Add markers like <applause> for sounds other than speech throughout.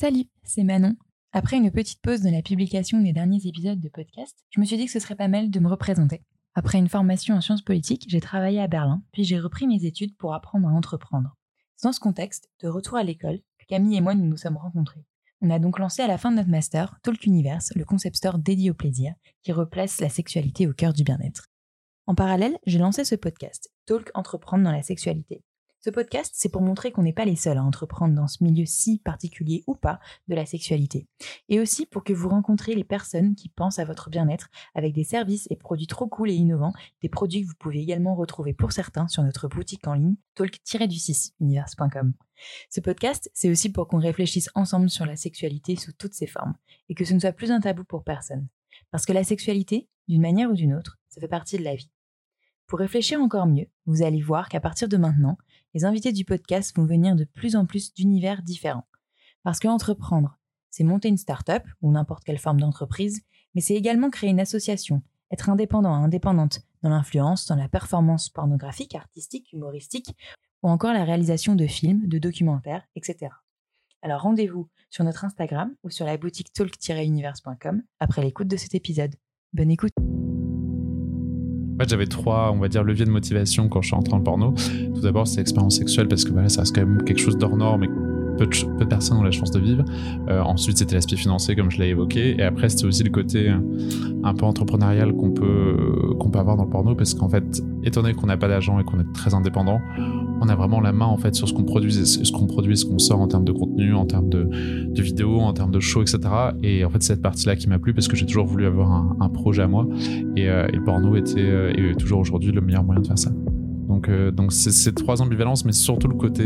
Salut, c'est Manon. Après une petite pause dans la publication des derniers épisodes de podcast, je me suis dit que ce serait pas mal de me représenter. Après une formation en sciences politiques, j'ai travaillé à Berlin, puis j'ai repris mes études pour apprendre à entreprendre. C'est dans ce contexte, de retour à l'école, que Camille et moi nous nous sommes rencontrés. On a donc lancé à la fin de notre master Talk Universe, le concept store dédié au plaisir, qui replace la sexualité au cœur du bien-être. En parallèle, j'ai lancé ce podcast, Talk Entreprendre dans la sexualité. Ce podcast, c'est pour montrer qu'on n'est pas les seuls à entreprendre dans ce milieu si particulier ou pas de la sexualité. Et aussi pour que vous rencontriez les personnes qui pensent à votre bien-être avec des services et produits trop cool et innovants, des produits que vous pouvez également retrouver pour certains sur notre boutique en ligne talk-du6univers.com. Ce podcast, c'est aussi pour qu'on réfléchisse ensemble sur la sexualité sous toutes ses formes et que ce ne soit plus un tabou pour personne. Parce que la sexualité, d'une manière ou d'une autre, ça fait partie de la vie. Pour réfléchir encore mieux, vous allez voir qu'à partir de maintenant, les invités du podcast vont venir de plus en plus d'univers différents. Parce que entreprendre, c'est monter une start-up ou n'importe quelle forme d'entreprise, mais c'est également créer une association, être indépendant indépendante dans l'influence, dans la performance pornographique, artistique, humoristique, ou encore la réalisation de films, de documentaires, etc. Alors rendez-vous sur notre Instagram ou sur la boutique talk-univers.com après l'écoute de cet épisode. Bonne écoute fait, j'avais trois, on va dire, leviers de motivation quand je suis entré en porno. Tout d'abord, c'est l'expérience sexuelle parce que voilà, ça reste quand même quelque chose d'hors norme peu de, personnes ont la chance de vivre. Euh, ensuite, c'était l'aspect financier, comme je l'ai évoqué. Et après, c'était aussi le côté euh, un peu entrepreneurial qu'on peut, qu'on peut avoir dans le porno parce qu'en fait, étant donné qu'on n'a pas d'agent et qu'on est très indépendant, on a vraiment la main en fait sur ce qu'on produit, ce qu'on produit, ce qu'on sort en termes de contenu, en termes de, vidéos, en termes de shows, etc. Et en fait, c'est cette partie-là qui m'a plu parce que j'ai toujours voulu avoir un, projet à moi et, euh, le porno était toujours aujourd'hui le meilleur moyen de faire ça. Donc, donc c'est ces trois ambivalences, mais surtout le côté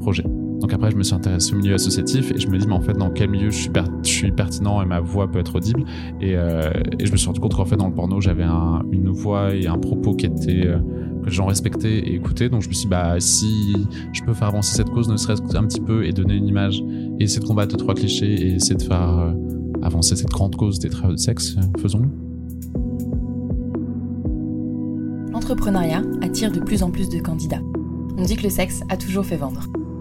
projet. Donc après, je me suis intéressé au milieu associatif et je me dis, mais en fait, dans quel milieu je suis, pertinent et ma voix peut être audible. Et, euh, et je me suis rendu compte qu'en fait, dans le porno, j'avais un, une voix et un propos qui était euh, que les gens respectaient et écoutaient. Donc je me suis dit, bah, si je peux faire avancer cette cause, ne serait-ce qu'un petit peu, et donner une image, et essayer de combattre trois clichés, et essayer de faire euh, avancer cette grande cause des travailleurs de sexe, faisons-le. L'entrepreneuriat attire de plus en plus de candidats. On dit que le sexe a toujours fait vendre.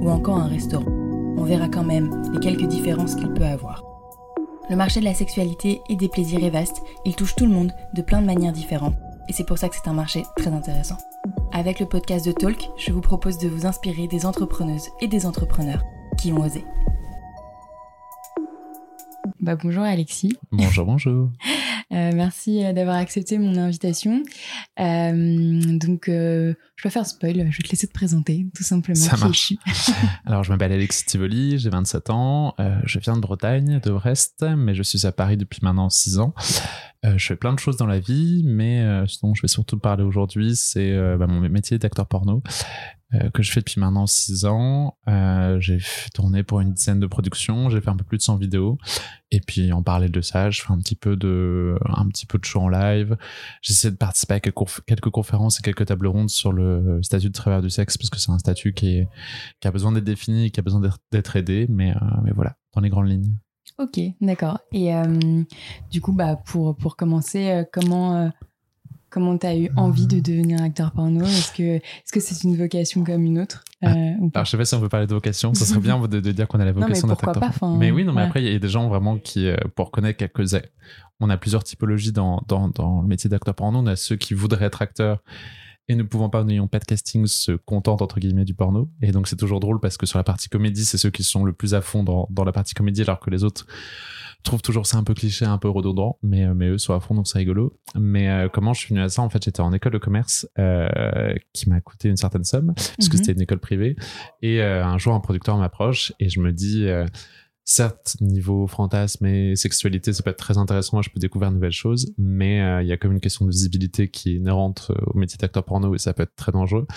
ou encore un restaurant. On verra quand même les quelques différences qu'il peut avoir. Le marché de la sexualité et des plaisirs est vaste, il touche tout le monde de plein de manières différentes, et c'est pour ça que c'est un marché très intéressant. Avec le podcast de Talk, je vous propose de vous inspirer des entrepreneuses et des entrepreneurs qui ont osé. Bah, bonjour Alexis. Bonjour, bonjour. <laughs> Euh, merci euh, d'avoir accepté mon invitation. Euh, donc, je vais faire spoil, je vais te laisser te présenter, tout simplement. Ça marche. <laughs> Alors, je m'appelle Alexis Tivoli, j'ai 27 ans, je viens de Bretagne, de Brest, mais je suis à Paris depuis maintenant 6 ans. je fais plein de choses dans la vie, mais ce dont je vais surtout parler aujourd'hui, c'est bah, mon métier d'acteur porno. Euh, que je fais depuis maintenant 6 ans. Euh, j'ai tourné pour une dizaine de productions, j'ai fait un peu plus de 100 vidéos. Et puis en parallèle de ça, je fais un petit peu de, un petit peu de show en live. J'essaie de participer à quelques, conférences et quelques tables rondes sur le statut de travailleur du sexe, parce que c'est un statut qui, est, qui a besoin d'être défini, qui a besoin d'être aidé. Mais, euh, mais voilà, dans les grandes lignes. Ok, d'accord. Et du coup, bah, pour, pour commencer, comment Comment tu as eu envie de devenir acteur porno? Est-ce que est-ce que c'est une vocation comme une autre euh, ah, Alors je sais pas si on peut parler de vocation. Ça serait bien de, dire qu'on a la <laughs> vocation d'être acteur. Pas, mais oui, non, mais après il y a des gens vraiment qui, euh, pour connaître quelques, on a plusieurs typologies dans dans, dans le métier d'acteur porno. On a ceux qui voudraient être acteurs et ne pouvant pas, n'ayant pas de casting, se contentent entre guillemets du porno. Et donc c'est toujours drôle parce que sur la partie comédie, c'est ceux qui sont le plus à fond dans, dans la partie comédie, alors que les autres trouvent toujours ça un peu cliché, un peu redondant, mais, euh, mais eux sont à fond, donc c'est rigolo. Mais euh, comment je suis venu à ça? En fait, j'étais en école de commerce euh, qui m'a coûté une certaine somme, puisque Mhm. c'était une école privée. Et un jour, un producteur m'approche et je me dis... Certes, niveau fantasme et sexualité, ça peut être très intéressant, je peux découvrir de nouvelles choses, mais euh, il y a comme une question de visibilité qui est inhérente au métier d'acteur porno et ça peut être très dangereux.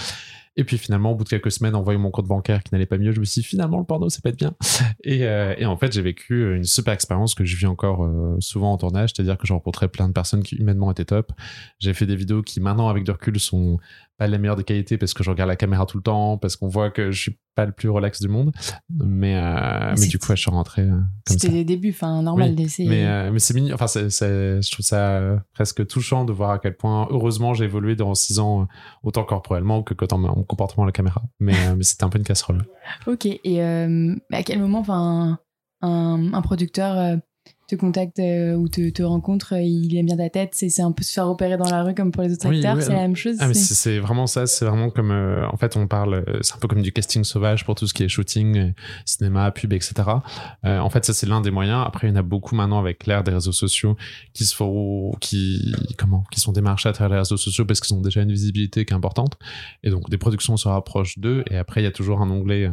Et puis finalement, au bout de quelques semaines, en mon compte bancaire qui n'allait pas mieux, je me suis dit finalement le porno, ça peut être bien. <laughs> Et, euh, et en fait, j'ai vécu une super expérience que je vis encore euh, souvent en tournage, c'est-à-dire que j'ai rencontré plein de personnes qui humainement étaient top. J'ai fait des vidéos qui maintenant, avec du recul, sont pas les meilleures des qualités parce que je regarde la caméra tout le temps, parce qu'on voit que je suis pas le plus relax du monde. Mais, euh, mais du coup, ouais, je suis rentré euh. C'était des débuts, enfin, normal Oui, d'essayer. Mais, euh, mais c'est mignon. Enfin, c'est- je trouve ça presque touchant de voir à quel point, heureusement, j'ai évolué dans six ans, autant corporellement que en mon comportement à la caméra. Mais, mais c'était un peu une casserole. <laughs> Ok, et à quel moment enfin, un, un producteur te contacte euh, ou te, te rencontre, euh, il aime bien ta tête, c'est un peu se faire opérer dans la rue comme pour les autres Oui, acteurs, oui, c'est la même chose Ah, c'est- vraiment ça. C'est vraiment comme, euh, en fait, on parle, c'est un peu comme du casting sauvage pour tout ce qui est shooting, cinéma, pub, etc. Euh, en fait, ça, c'est l'un des moyens. Après, il y en a beaucoup maintenant avec l'ère des réseaux sociaux qui se font, qui, comment, qui sont démarchés à travers les réseaux sociaux parce qu'ils ont déjà une visibilité qui est importante. Et donc, des productions se rapprochent d'eux. Et après, il y a toujours un onglet,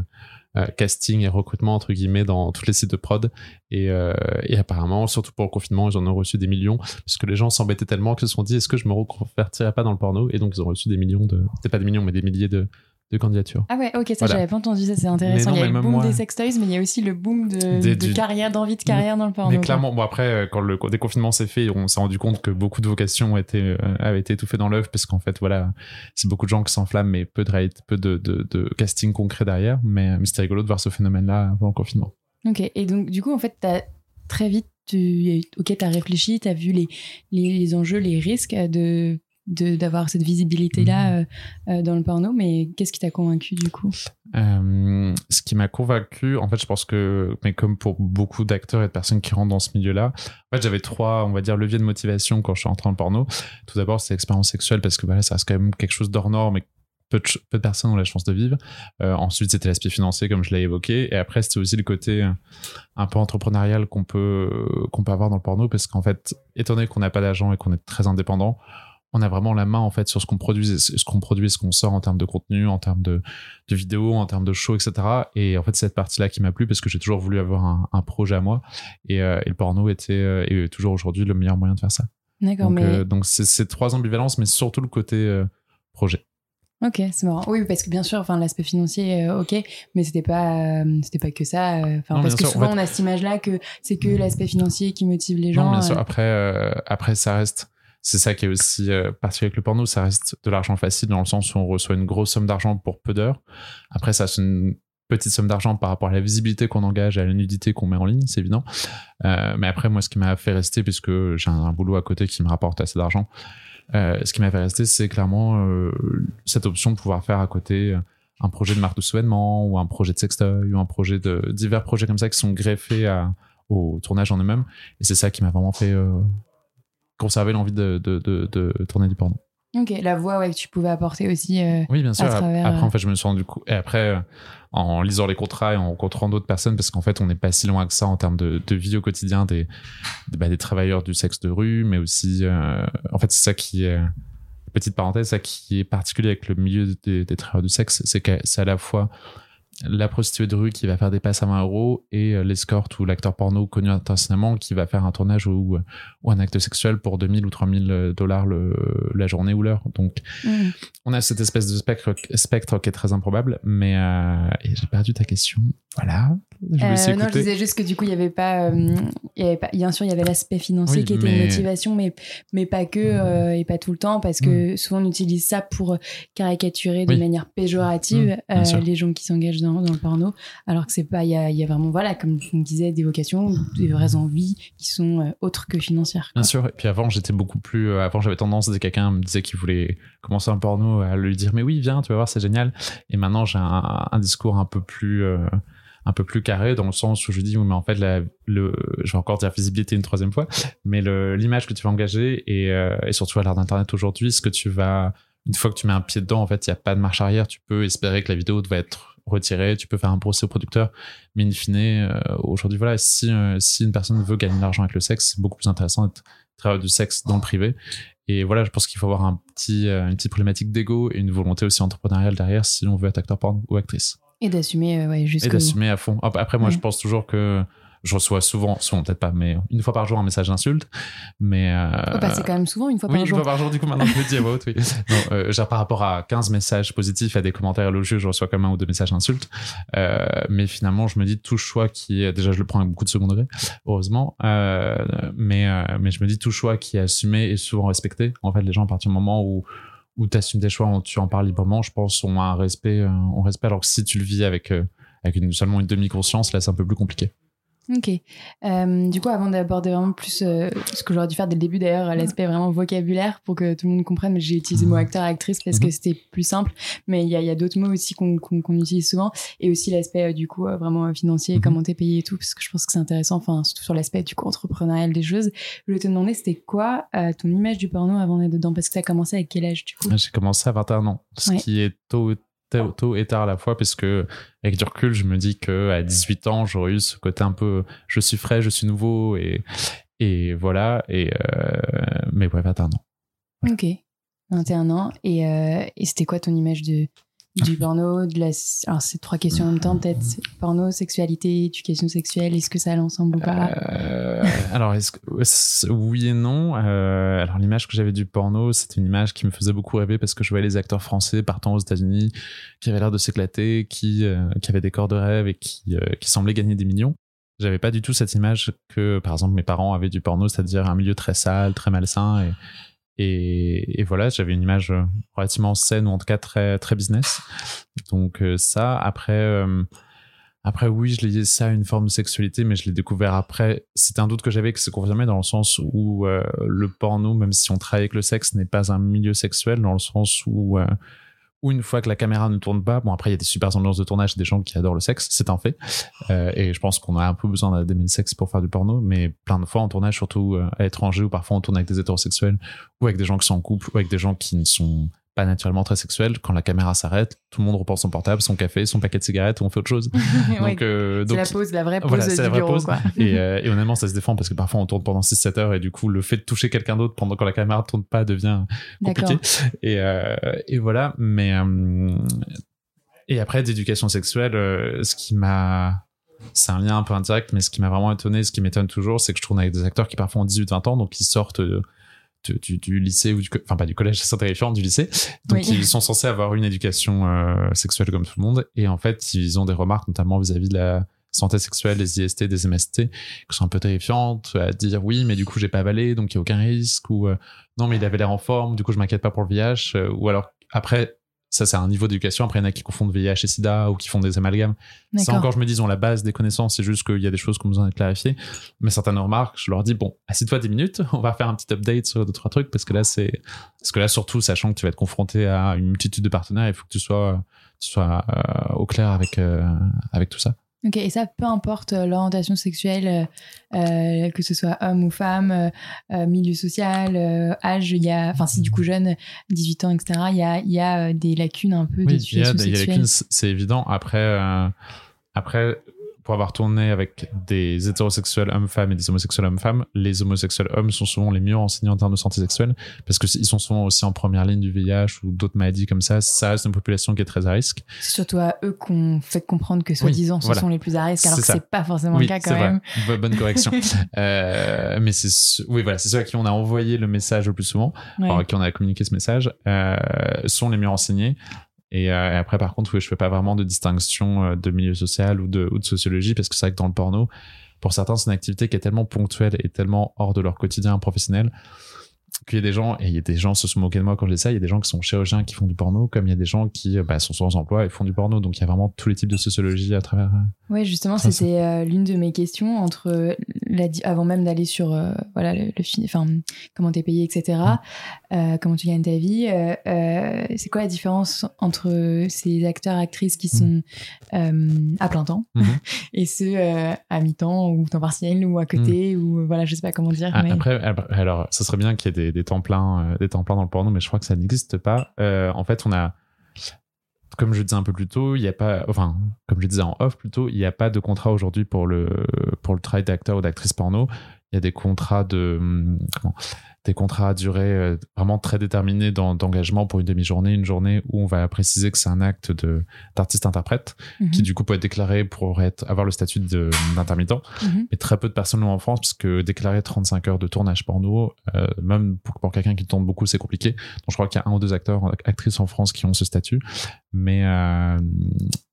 euh, casting et recrutement entre guillemets dans tous les sites de prod. Et, euh, apparemment surtout pour le confinement ils en ont reçu des millions puisque les gens s'embêtaient tellement qu'ils se sont dit est-ce que je me reconvertirais pas dans le porno? Et donc ils ont reçu des millions de c'était pas des millions mais des milliers de, de candidatures Ah ouais, ok, ça Voilà. j'avais pas entendu, ça c'est intéressant. non, il y a le boom moi- des sextoys, mais il y a aussi le boom de, Des- de du- carrière, d'envie de carrière dans le porno. mais clairement bon après euh, quand le déconfinement s'est fait on s'est rendu compte que beaucoup de vocations étaient euh, avaient été étouffées dans l'œuf parce qu'en fait voilà c'est beaucoup de gens qui s'enflamment mais peu de rate- peu de, de, de casting concret derrière mais, mais c'était rigolo de voir ce phénomène là avant le confinement Ok, et donc du coup, en fait, t'as très vite, tu, ok, t'as réfléchi, t'as vu les, les, les enjeux, les risques de- d'avoir cette visibilité là Mhm. dans le porno mais qu'est-ce qui t'a convaincu du coup? Euh, ce qui m'a convaincu, en fait, je pense que, mais comme pour beaucoup d'acteurs et de personnes qui rentrent dans ce milieu-là, en fait, j'avais trois, on va dire, leviers de motivation quand je suis entré dans le porno. Tout d'abord, c'est l'expérience sexuelle parce que voilà, ça reste quand même quelque chose d'hors norme et peu de, peu de personnes ont la chance de vivre. Euh, ensuite, c'était l'aspect financier, comme je l'ai évoqué. Et après, c'était aussi le côté euh, un peu entrepreneurial qu'on peut, qu'on peut avoir dans le porno parce qu'en fait, étant donné qu'on n'a pas d'argent et qu'on est très indépendant, on a vraiment la main en fait sur ce qu'on produit, et ce qu'on produit, ce qu'on sort en termes de contenu, en termes de, de vidéos, en termes de shows, etc. Et en fait, c'est cette partie-là qui m'a plu parce que j'ai toujours voulu avoir un, un projet à moi. Et, euh, et le porno était euh, et est toujours aujourd'hui le meilleur moyen de faire ça. d'accord Donc, mais euh, donc c'est ces trois ambivalences, mais surtout le côté euh, projet. ok c'est marrant oui parce que bien sûr enfin l'aspect financier euh, ok mais c'était pas euh, c'était pas que ça euh, enfin parce que sûr, en souvent fait- on a cette image là que c'est que l'aspect financier qui motive les gens non, bien sûr. euh, Après, euh, après, ça reste. C'est ça qui est aussi euh, particulier avec le porno, ça reste de l'argent facile dans le sens où on reçoit une grosse somme d'argent pour peu d'heures. Après, ça c'est une petite somme d'argent par rapport à la visibilité qu'on engage, à la nudité qu'on met en ligne, c'est évident. Euh, mais après, moi, ce qui m'a fait rester, puisque j'ai un, boulot à côté qui me rapporte assez d'argent, euh, ce qui m'a fait rester, c'est clairement euh, cette option de pouvoir faire à côté euh, un projet de marque de sous-vêtements ou un projet de sextoy ou un projet de divers projets comme ça qui sont greffés à, au tournage en eux-mêmes. Et c'est ça qui m'a vraiment fait euh, conserver l'envie de, de, de, de tourner du porno. ok la voix ouais que tu pouvais apporter aussi euh, Oui, bien sûr. À travers, Après, euh, en fait, je me suis rendu coup. Et après, euh, en lisant les contrats et en rencontrant d'autres personnes, parce qu'en fait, on n'est pas si loin que ça en termes de, de vie au quotidien des, des, bah, des travailleurs du sexe de rue, mais aussi, euh, en fait, c'est ça qui est, petite parenthèse, ça qui est particulier avec le milieu des, des travailleurs du sexe, c'est que c'est à la fois la prostituée de rue qui va faire des passes à 20 euros et euh, l'escorte ou l'acteur porno connu internationalement qui va faire un tournage ou, ou un acte sexuel pour 2000 ou 3000 dollars le, la journée ou l'heure. Donc, hmm. on a cette espèce de spectre, spectre qui est très improbable, mais euh, j'ai perdu ta question. Voilà. Je Euh, non, je disais juste que du coup, il y avait pas, euh, avait pas, bien sûr, il y avait l'aspect financier Oui, qui était mais- une motivation, mais mais pas que euh, et pas tout le temps, parce que souvent on utilise ça pour caricaturer de Oui. manière péjorative Mm, les gens qui s'engagent dans, dans le porno, alors que c'est pas, il y a, il y a vraiment voilà, comme on disait, des vocations, des vraies envies qui sont autres que financières. quoi. Bien sûr. Et puis avant, j'étais beaucoup plus. avant, j'avais tendance, dès que quelqu'un me disait qu'il voulait commencer un porno, à lui dire Mais oui, viens, tu vas voir, c'est génial. Et maintenant, j'ai un, un discours un peu plus. Un peu plus carré dans le sens où je dis mais en fait le je vais encore dire visibilité une troisième fois mais l'image que tu vas engager et, euh, et surtout à l'ère d'internet aujourd'hui ce que tu vas une fois que tu mets un pied dedans, en fait, il n'y a pas de marche arrière. Tu peux espérer que la vidéo va être retirée, tu peux faire un procès au producteur, mais in fine, euh, aujourd'hui, voilà, si, euh, si une personne veut gagner de l'argent avec le sexe, c'est beaucoup plus intéressant d'être travailler du sexe dans le privé. Et voilà, je pense qu'il faut avoir un petit, une petite problématique d'ego et une volonté aussi entrepreneuriale derrière si on veut être acteur porno ou actrice. Et d'assumer, ouais, Et d'assumer à fond. Après, moi, je pense toujours que je reçois souvent, souvent peut-être pas, mais une fois par jour un message d'insulte. Mais euh, bah, c'est quand même souvent une fois par oui, jour. une fois par jour, du coup, maintenant je le dis à oui. <laughs> Non, euh, genre par rapport à 15 messages positifs à des commentaires élogieux, je reçois quand même un ou deux messages d'insultes. Euh, mais finalement, je me dis tout choix qui est, déjà, je le prends avec beaucoup de second degré, heureusement. Euh, mais, euh, mais je me dis tout choix qui est assumé et souvent respecté. En fait, les gens, à partir du moment où où tu assumes tes choix, tu en parles librement, je pense, ont un respect, on respect. Alors que si tu le vis avec, une, seulement une demi-conscience, là, c'est un peu plus compliqué. Ok. Euh, du coup, avant d'aborder vraiment plus euh, ce que j'aurais dû faire dès le début, d'ailleurs, l'aspect vraiment vocabulaire pour que tout le monde comprenne, j'ai utilisé le mot acteur, actrice parce que mhm. c'était plus simple. Mais il y a, y a d'autres mots aussi qu'on utilise souvent. Et aussi l'aspect, euh, du coup, vraiment financier, mhm. comment t'es payé et tout, parce que je pense que c'est intéressant, enfin, surtout sur l'aspect, du coup, entrepreneurial des choses. Je voulais te demander, c'était quoi ton image du porno avant d'être dedans? Parce que t'as commencé à quel âge, du coup? J'ai commencé à 21 ans, ce qui est tôt tôt et tard à la fois parce que avec du recul je me dis que à 18 ans j'aurais eu ce côté un peu je suis frais je suis nouveau et et voilà. Et euh, mais ouais 21 ans. Ok. 21 ans. Et, euh, et c'était quoi ton image de du porno, de la... alors c'est trois questions en même temps peut-être, porno, sexualité, éducation sexuelle, est-ce que ça allait ensemble ou pas? Euh, Alors oui et non. Euh, alors l'image que j'avais du porno, c'était une image qui me faisait beaucoup rêver parce que je voyais les acteurs français partant aux États-Unis, qui avaient l'air de s'éclater, qui, euh, qui avaient des corps de rêve et qui, qui semblaient gagner des millions. J'avais pas du tout cette image que, par exemple, mes parents avaient du porno, c'est-à-dire un milieu très sale, très malsain et et, voilà, j'avais une image euh, relativement saine ou en tout cas très très business. Donc euh, ça, après, euh, après oui, je liais ça à une forme de sexualité, mais je l'ai découvert après. C'était un doute que j'avais que c'est confirmé dans le sens où le porno, même si on travaille avec le sexe, n'est pas un milieu sexuel dans le sens où ou une fois que la caméra ne tourne pas, bon après il y a des super ambiances de tournage, des gens qui adorent le sexe, c'est un fait. Euh, et je pense qu'on a un peu besoin d'aimer le sexe pour faire du porno, mais plein de fois en tournage, surtout euh, à l'étranger, ou parfois on tourne avec des hétérosexuels, ou avec des gens qui sont en couple, ou avec des gens qui ne sont pas naturellement très sexuel. Quand la caméra s'arrête, tout le monde reprend son portable, son café, son paquet de cigarettes, on fait autre chose. <laughs> donc, euh, c'est la pause, la vraie pause voilà, du bureau. Pause. Quoi. Et, euh, et, honnêtement, ça se défend parce que parfois on tourne pendant 6-7 heures et du coup, le fait de toucher quelqu'un d'autre pendant que la caméra ne tourne pas devient compliqué. Et, euh, et, voilà. Mais et après, d'éducation sexuelle, ce qui m'a c'est un lien un peu indirect, mais ce qui m'a vraiment étonné, ce qui m'étonne toujours, c'est que je tourne avec des acteurs qui parfois ont 18-20 ans, donc ils sortent du, du, lycée ou du enfin pas du collège c'est terrifiant du lycée. Donc ils sont censés avoir une éducation euh, sexuelle comme tout le monde. Et en fait ils ont des remarques notamment vis-à-vis de la santé sexuelle des IST des MST qui sont un peu terrifiantes à dire oui mais du coup j'ai pas avalé donc il y a aucun risque ou euh, non mais il avait l'air en forme du coup je m'inquiète pas pour le VIH euh, ou alors après ça c'est un niveau d'éducation. Après il y en a qui confondent VIH et SIDA ou qui font des amalgames. Ça encore je me dis ils ont la base des connaissances. C'est juste qu'il y a des choses qu'on besoin de clarifier mais certaines remarques je leur dis bon assieds-toi 10 minutes. <laughs> On va faire un petit update sur deux trois trucs parce que là c'est parce que là surtout sachant que tu vas être confronté à une multitude de partenaires il faut que tu sois tu sois euh, au clair avec euh, avec tout ça Ok, et ça, peu importe euh, l'orientation sexuelle, euh, euh, que ce soit homme ou femme, milieu social, âge, il y a, enfin, si du coup jeune, 18 ans, etc., il y a, y a des lacunes un peu oui, d'éducation sexuelle. Il y a des lacunes, c'est évident. Après, après, pour avoir tourné avec des hétérosexuels hommes-femmes et des homosexuels hommes-femmes, les homosexuels hommes sont souvent les mieux renseignés en termes de santé sexuelle parce qu'ils sont souvent aussi en première ligne du VIH ou d'autres maladies comme ça. Ça reste une population qui est très à risque. C'est surtout à eux qu'on fait comprendre que soi-disant ce sont les plus à risque alors que c'est pas forcément le cas quand même. Vrai. Bonne correction. <laughs> euh, mais c'est oui voilà, c'est ceux à qui on a envoyé le message le plus souvent, à qui on a communiqué ce message, euh, sont les mieux renseignés. Et, euh, après, par contre, oui, je fais pas vraiment de distinction euh, de milieu social ou de, ou de sociologie parce que c'est vrai que dans le porno, pour certains, c'est une activité qui est tellement ponctuelle et tellement hors de leur quotidien professionnel qu'il y a des gens, et il y a des gens se sont moqués de moi quand je dis ça, il y a des gens qui sont chirurgiens qui font du porno, comme il y a des gens qui bah, sont sans emploi et font du porno. Donc il y a vraiment tous les types de sociologie à travers. Euh, oui, justement, c'était l'une de mes questions entre la, avant même d'aller sur voilà le, le enfin comment t'es payé, etc. euh, comment tu gagnes ta vie. Euh, euh, c'est quoi la différence entre ces acteurs actrices qui sont euh, à plein temps Mhm. <laughs> et ceux à mi-temps ou temps partiel ou à côté ou voilà, je sais pas comment dire. Ah, mais... Après, alors, ce serait bien qu'il y ait des, des temps pleins, des temps pleins dans le porno, mais je crois que ça n'existe pas. En fait, on a, comme je disais un peu plus tôt, il n'y a pas, enfin, comme je disais en off plutôt, il n'y a pas de contrat aujourd'hui pour le pour le travail d'acteur ou d'actrice porno. Il y a des contrats de hum, comment des contrats à durée euh, vraiment très déterminés d'engagement pour une demi-journée, une journée où on va préciser que c'est un acte de d'artiste-interprète Mhm, qui du coup peut être déclaré pour être, avoir le statut d'intermittent mhm. mais très peu de personnes l'ont en France parce que déclarer 35 heures de tournage porno, euh, même pour, pour quelqu'un qui tourne beaucoup, c'est compliqué. Donc je crois qu'il y a un ou deux acteurs, actrices en France qui ont ce statut. Mais euh,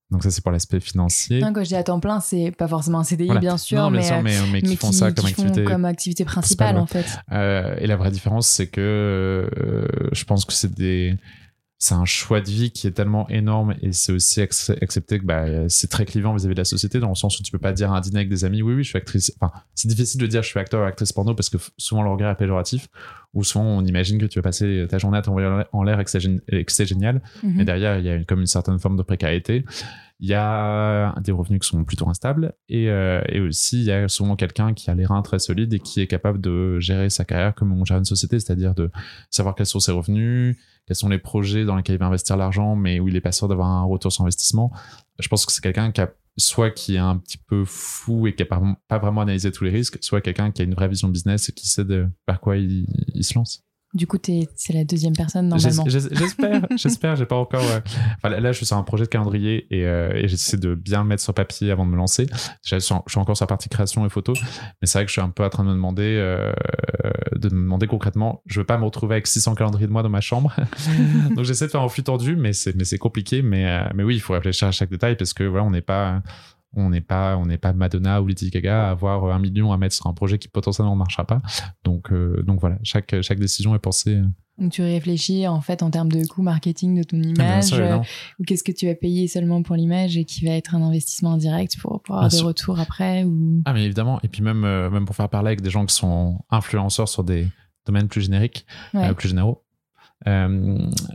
donc ça c'est pour l'aspect financier. Non, quand je dis à temps plein, c'est pas forcément un CDI, Voilà. bien sûr, non, bien mais, sûr, mais, mais qui font ça comme font activité. comme activité principale, principale, en fait. Euh, et la vraie différence, c'est que euh, je pense que c'est des c'est un choix de vie qui est tellement énorme et c'est aussi ac- accepté que bah, c'est très clivant vis-à-vis de la société dans le sens où tu peux pas dire à un dîner avec des amis oui oui je suis actrice. Enfin c'est difficile de dire je suis acteur ou actrice porno parce que souvent le regard est péjoratif ou souvent on imagine que tu vas passer ta journée à t'envoyer en l'air- et que c'est génial. Mhm. mais derrière il y a une, comme une certaine forme de précarité. Il y a des revenus qui sont plutôt instables et, euh, et aussi il y a souvent quelqu'un qui a les reins très solides et qui est capable de gérer sa carrière comme on gère une société, c'est-à-dire de savoir quels sont ses revenus, quels sont les projets dans lesquels il va investir l'argent, mais où il est pas sûr d'avoir un retour sur investissement. Je pense que c'est quelqu'un qui a soit qui est un petit peu fou et qui a pas, vraiment analysé tous les risques, soit quelqu'un qui a une vraie vision business et qui sait de par quoi il se lance. Du coup, c'est la deuxième personne, normalement. J'es- j'es- J'espère, <laughs> j'espère, j'ai pas encore. euh, Enfin, là, je suis sur un projet de calendrier et, euh, et j'essaie de bien le mettre sur papier avant de me lancer. Je suis, encore sur la partie création et photo, mais c'est vrai que je suis un peu en train de me demander, euh, de me demander concrètement. Je veux pas me retrouver avec 600 calendriers de moi dans ma chambre, <laughs> donc j'essaie de faire en flux tendu, mais c'est mais c'est compliqué. Mais mais oui, il faut réfléchir à chaque détail parce que voilà, on n'est pas on n'est pas on n'est pas Madonna ou Lady Gaga à avoir un million à mettre sur un projet qui potentiellement ne marchera pas. Donc euh, donc voilà, chaque chaque décision est pensée. euh, Donc, tu réfléchis, en fait, en termes de coût marketing de ton Ah, image, sûr, euh, ou qu'est-ce que tu vas payer seulement pour l'image et qui va être un investissement indirect pour, pour avoir Bien des sûr. retours après ou... Ah mais évidemment, et puis même, euh, même pour faire parler avec des gens qui sont influenceurs sur des domaines plus génériques, Ouais. euh, plus généraux,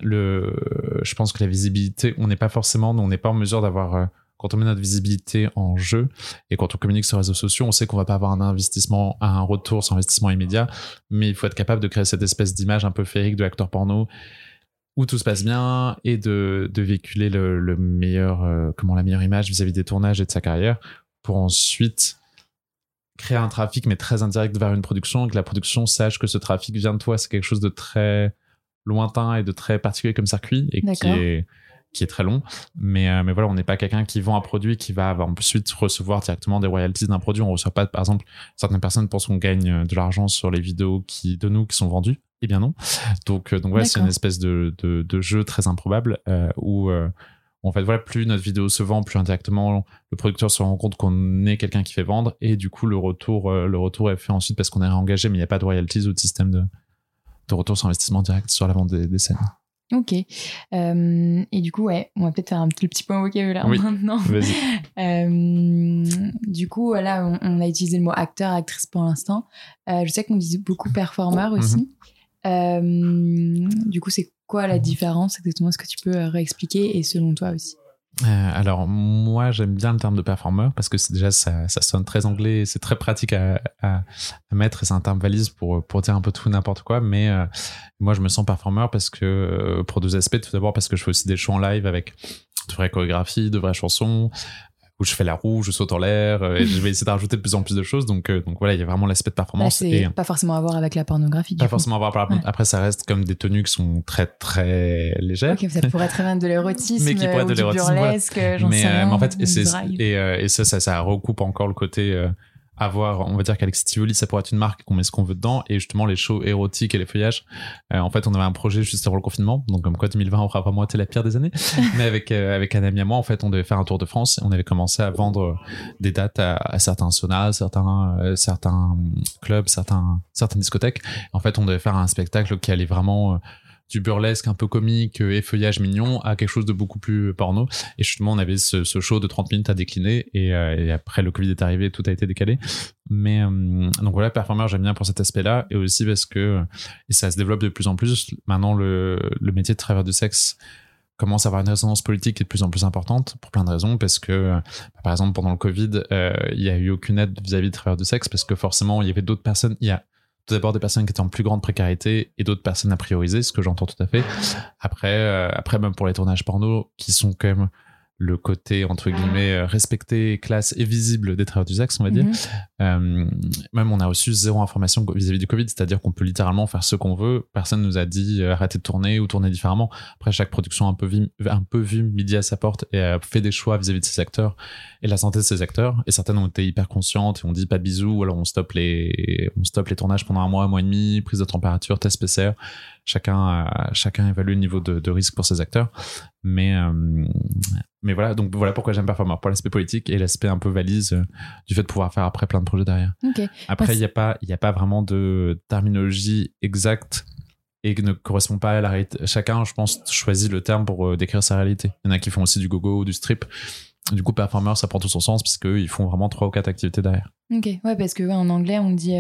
le, je pense que la visibilité, on n'est pas forcément, on n'est pas en mesure d'avoir, quand on met notre visibilité en jeu et quand on communique sur les réseaux sociaux, on sait qu'on va pas avoir un investissement, un retour sur investissement immédiat, mais il faut être capable de créer cette espèce d'image un peu féerique de l'acteur porno où tout se passe bien et de, de véhiculer le, le meilleur, euh, comment la meilleure image vis-à-vis des tournages et de sa carrière pour ensuite créer un trafic mais très indirect vers une production et que la production sache que ce trafic vient de toi c'est quelque chose de très lointain et de très particulier comme circuit et qui est qui est très long. Mais euh, mais voilà on n'est pas quelqu'un qui vend un produit qui va ensuite recevoir directement des royalties d'un produit. On reçoit pas par exemple certaines personnes pensent qu'on gagne euh, de l'argent sur les vidéos qui de nous qui sont vendues. Eh bien non. Donc euh, donc voilà c'est une espèce de, de, de jeu très improbable euh, où en fait voilà plus notre vidéo se vend plus indirectement le producteur se rend compte qu'on est quelqu'un qui fait vendre. Et du coup le retour le retour est fait ensuite parce qu'on est réengagé mais il n'y a pas de royalties ou de système de, de retour sur investissement direct sur la vente des, des scènes Ok. Euh, et du coup, ouais, on va peut-être faire un petit, petit point vocabulaire Oui. maintenant. <laughs> vas-y Euh, du coup, là, on, on a utilisé le mot acteur, actrice pour l'instant. Euh, je sais qu'on dit beaucoup performeur aussi. Euh, du coup, c'est quoi la différence exactement? Est-ce que tu peux réexpliquer et selon toi aussi? Euh, alors moi j'aime bien le terme de performeur parce que déjà ça, ça sonne très anglais c'est très pratique à, à, à mettre et c'est un terme valise pour, pour dire un peu tout n'importe quoi. Mais euh, moi je me sens performeur parce que euh, pour deux aspects. Tout d'abord parce que je fais aussi des shows en live avec de vraies chorégraphies de vraies chansons où je fais la roue, je saute en l'air, euh, et je vais essayer de rajouter de plus en plus de choses. Donc, euh, donc voilà, il y a vraiment l'aspect de performance. Et, pas forcément à voir avec la pornographie. Pas coup. forcément avoir par Ouais. Après, ça reste comme des tenues qui sont très très légères. Ok, ça pourrait être très bien de l'érotisme, Mais qui pourrait être de l'érotisme, voilà. burlesque, j'en mais, sais euh, rien, mais en fait, et, et, euh, et ça, ça, ça recoupe encore le côté euh, avoir, on va dire qu'Alex Tivoli, ça pourrait être une marque qu'on met ce qu'on veut dedans, et justement les shows érotiques et les feuillages. euh, en fait, on avait un projet juste avant le confinement, donc comme quoi 2020 aura vraiment été la pire des années. <laughs> mais avec euh, avec un ami à moi, en fait, on devait faire un tour de France, et on avait commencé à vendre des dates à, à certains saunas, certains euh, certains clubs, certains certaines discothèques. En fait, on devait faire un spectacle qui allait vraiment du burlesque un peu comique et feuillage mignon à quelque chose de beaucoup plus porno. Et justement, on avait ce, show de 30 minutes à décliner et, après le Covid est arrivé, tout a été décalé. Mais donc voilà, performeur, j'aime bien pour cet aspect-là et aussi parce que et ça se développe de plus en plus. Maintenant, le, métier de travailleur de sexe commence à avoir une résonance politique qui est de plus en plus importante pour plein de raisons parce que euh, par exemple pendant le Covid euh, il n'y a eu aucune aide vis-à-vis de travailleurs de sexe parce que forcément il y avait d'autres personnes il y a tout d'abord des personnes qui étaient en plus grande précarité et d'autres personnes à prioriser ce que j'entends tout à fait. Après euh, après même pour les tournages porno qui sont quand même le côté entre guillemets euh, respecté, classe et visible des travailleurs du sexe, on va dire. Mhm. Euh, même on a reçu zéro information vis-à-vis du Covid, c'est-à-dire qu'on peut littéralement faire ce qu'on veut. Personne nous a dit euh, arrêtez de tourner ou tourner différemment. Après, chaque production a un peu vu, un peu vu midi à sa porte et a fait des choix vis-à-vis de ses acteurs et la santé de ses acteurs. Et certaines ont été hyper conscientes et on dit pas de bisous, ou alors on stoppe les, on stoppe les tournages pendant un mois, un mois et demi, prise de température, test PCR chacun chacun évalue le niveau de, risque pour ses acteurs mais euh, mais voilà donc voilà pourquoi j'aime Performer pour l'aspect politique et l'aspect un peu valise euh, du fait de pouvoir faire après plein de projets derrière. Après il n'y a pas y a pas vraiment de terminologie exacte et qui ne correspond pas à la réalité. Chacun je pense choisit le terme pour euh, décrire sa réalité. Il y en a qui font aussi du gogo ou du strip du coup, performer, ça prend tout son sens parce qu'ils font vraiment trois ou quatre activités derrière. Ok, ouais, parce que en anglais, on dit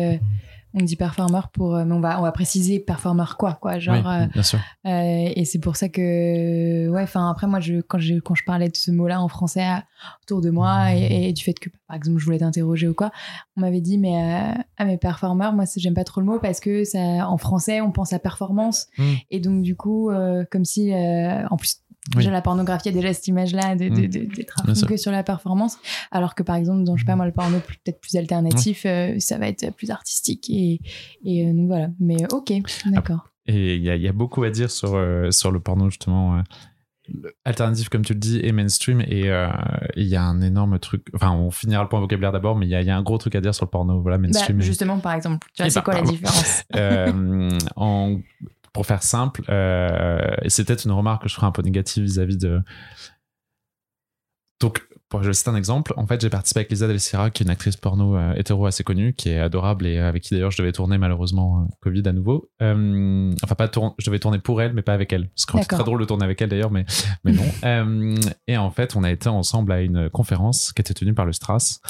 on dit performer pour euh, mais on va on va préciser performer quoi quoi genre euh, bien sûr. Euh, et c'est pour ça que ouais enfin après moi je quand je quand je parlais de ce mot là en français autour de moi et, du fait que par exemple je voulais t'interroger ou quoi on m'avait dit mais ah mais performer moi j'aime pas trop le mot parce que ça en français on pense à performance hmm. et donc du coup comme si en plus Déjà, la pornographie a déjà cette image-là de, de, d'être que sur la performance. Alors que, par exemple, dans, je sais pas moi, le porno peut-être plus alternatif, euh, ça va être plus artistique. Et, et euh, donc voilà. Mais ok, d'accord. Et il y a, y a, beaucoup à dire sur, euh, sur le porno, justement. alternatif, comme tu le dis, et mainstream. Et il y a un énorme truc. Enfin, on finira le point vocabulaire d'abord, mais il y, y, a un gros truc à dire sur le porno. Voilà, mainstream. Bah, justement, par exemple, tu vois, c'est quoi la différence? En pour faire simple, euh, peut-être une remarque que je ferai un peu négative vis-à-vis de. Donc, pour je cite un exemple, en fait, j'ai participé avec Lisa Del Sierra, qui est une actrice porno euh, hétéro assez connue, qui est adorable et avec qui d'ailleurs je devais tourner malheureusement euh, Covid à nouveau. enfin, pas tourner, je devais tourner pour elle, mais pas avec elle. C'est très drôle de tourner avec elle d'ailleurs, mais, mais non. <laughs> et en fait, on a été ensemble à une conférence qui était tenue par le Stras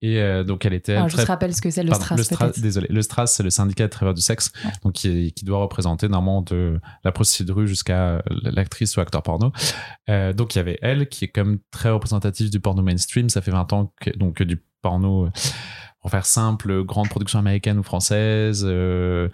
et euh, donc elle était. Je te rappelle ce que c'est le Stras. désolé, le Stras, c'est le syndicat de travailleurs du sexe, donc qui, qui, doit représenter normalement de la procédure jusqu'à l'actrice ou acteur porno. Euh, donc il y avait elle qui est comme très représentative du porno mainstream. Ça fait 20 ans que donc du porno, euh, pour faire simple, grande production américaine ou française. Euh,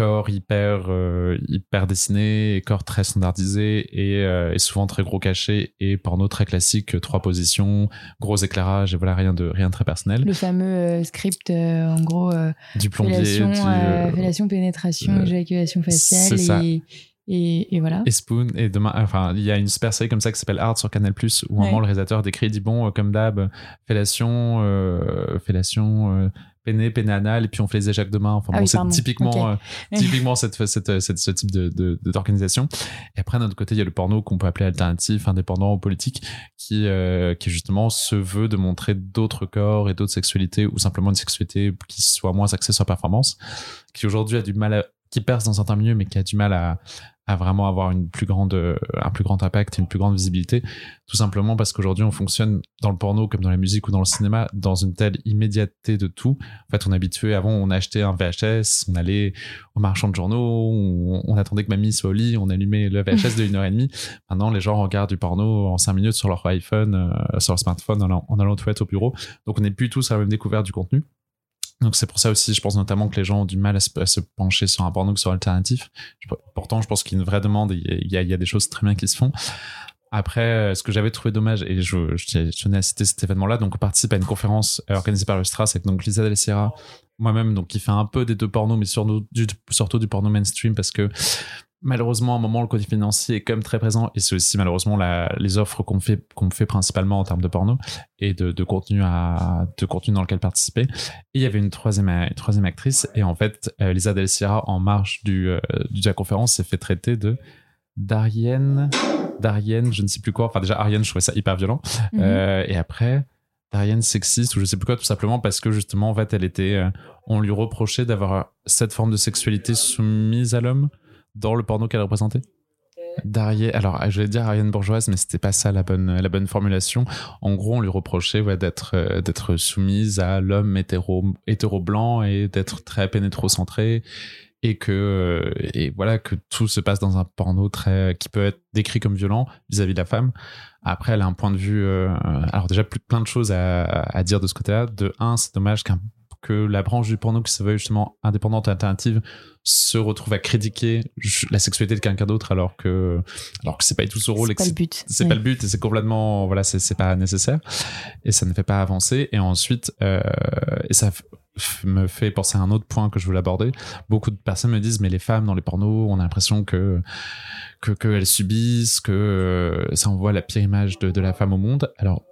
corps hyper euh, hyper dessiné corps très standardisé et, euh, et, souvent très gros caché et porno très classique trois positions gros éclairage et voilà rien de rien de très personnel. Le fameux euh, script en gros du plombier fellation, pénétration éjaculation faciale et, et, et, voilà. Et Spoon, et demain, enfin, il y a une super série comme ça qui s'appelle Hard sur Canal Plus où un moment le réalisateur décrit, dit bon, comme d'hab, fellation, euh, fellation, péné, péné anal, et puis on fait les éjacs de main. Enfin, ah bon, c'est typiquement, euh, typiquement cette, cette, cette, ce type de, d'organisation. et après, d'un autre côté, il y a le porno qu'on peut appeler alternatif, indépendant ou politique, qui, euh, qui justement se veut de montrer d'autres corps et d'autres sexualités, ou simplement une sexualité qui soit moins axée sur la performance, qui aujourd'hui a du mal à, qui perce dans certains milieux, mais qui a du mal à, à vraiment avoir une plus grande, euh, un plus grand impact, une plus grande visibilité, tout simplement parce qu'aujourd'hui on fonctionne dans le porno comme dans la musique ou dans le cinéma dans une telle immédiateté de tout. En fait, on est habitué. Avant, on achetait un VHS, on allait au marchand de journaux, on, attendait que mamie soit au lit, on allumait le VHS de une heure et demie. Maintenant, les gens regardent du porno en cinq minutes sur leur iPhone, euh, sur leur smartphone, en allant, en allant au bureau. Donc, on n'est plus tous à la même découverte du contenu. Donc c'est pour ça aussi, je pense notamment que les gens ont du mal à se, pencher sur un porno que sur alternatif. Pourtant, je pense qu'il y a une vraie demande, il y, a, il y a des choses très bien qui se font. Après, euh, ce que j'avais trouvé dommage, et je, tenais à citer cet événement-là, donc on participe à une conférence euh, organisée par le Stras avec donc Lisa Del Sierra, moi-même, donc qui fait un peu des deux pornos, mais du, surtout du porno mainstream, parce que malheureusement, à un moment, le côté financier est comme très présent et c'est aussi malheureusement la, les offres qu'on fait, qu'on fait principalement en termes de porno et de, de, contenu à, de contenu dans lequel participer. Et il y avait une troisième, une troisième actrice et en fait, euh, Lisa Del Sierra, en marge du, euh, de la conférence, s'est fait traiter de Darienne, Darienne, je ne sais plus quoi. Enfin, déjà, Ariane, je trouvais ça hyper violent. Mhm. Euh, et après, Darienne sexiste ou je sais plus quoi, tout simplement parce que justement, en fait, elle était, on lui reprochait d'avoir cette forme de sexualité soumise à l'homme dans le porno qu'elle représentait D'Ariane, alors je vais dire Ariane bourgeoise, mais c'était pas ça la bonne, la bonne formulation. En gros, on lui reprochait euh, d'être soumise à l'homme hétéro, hétéro blanc et d'être très pénétrocentré et que euh, et voilà que tout se passe dans un porno très qui peut être décrit comme violent vis-à-vis de la femme. Après, elle a un point de vue. euh, alors déjà, plein de choses à, à dire de ce côté-là. De un, c'est dommage qu'un que la branche du porno qui se veut justement indépendante et alternative se retrouve à critiquer la sexualité de quelqu'un d'autre alors que alors que c'est pas du tout son rôle C'est pas le but. c'est Oui. pas le but et c'est complètement voilà c'est c'est pas nécessaire et ça ne fait pas avancer et ensuite euh, et ça me fait penser à un autre point que je voulais aborder beaucoup de personnes me disent mais les femmes dans les pornos on a l'impression que que qu'elles subissent que euh, ça envoie la pire image de, de la femme au monde alors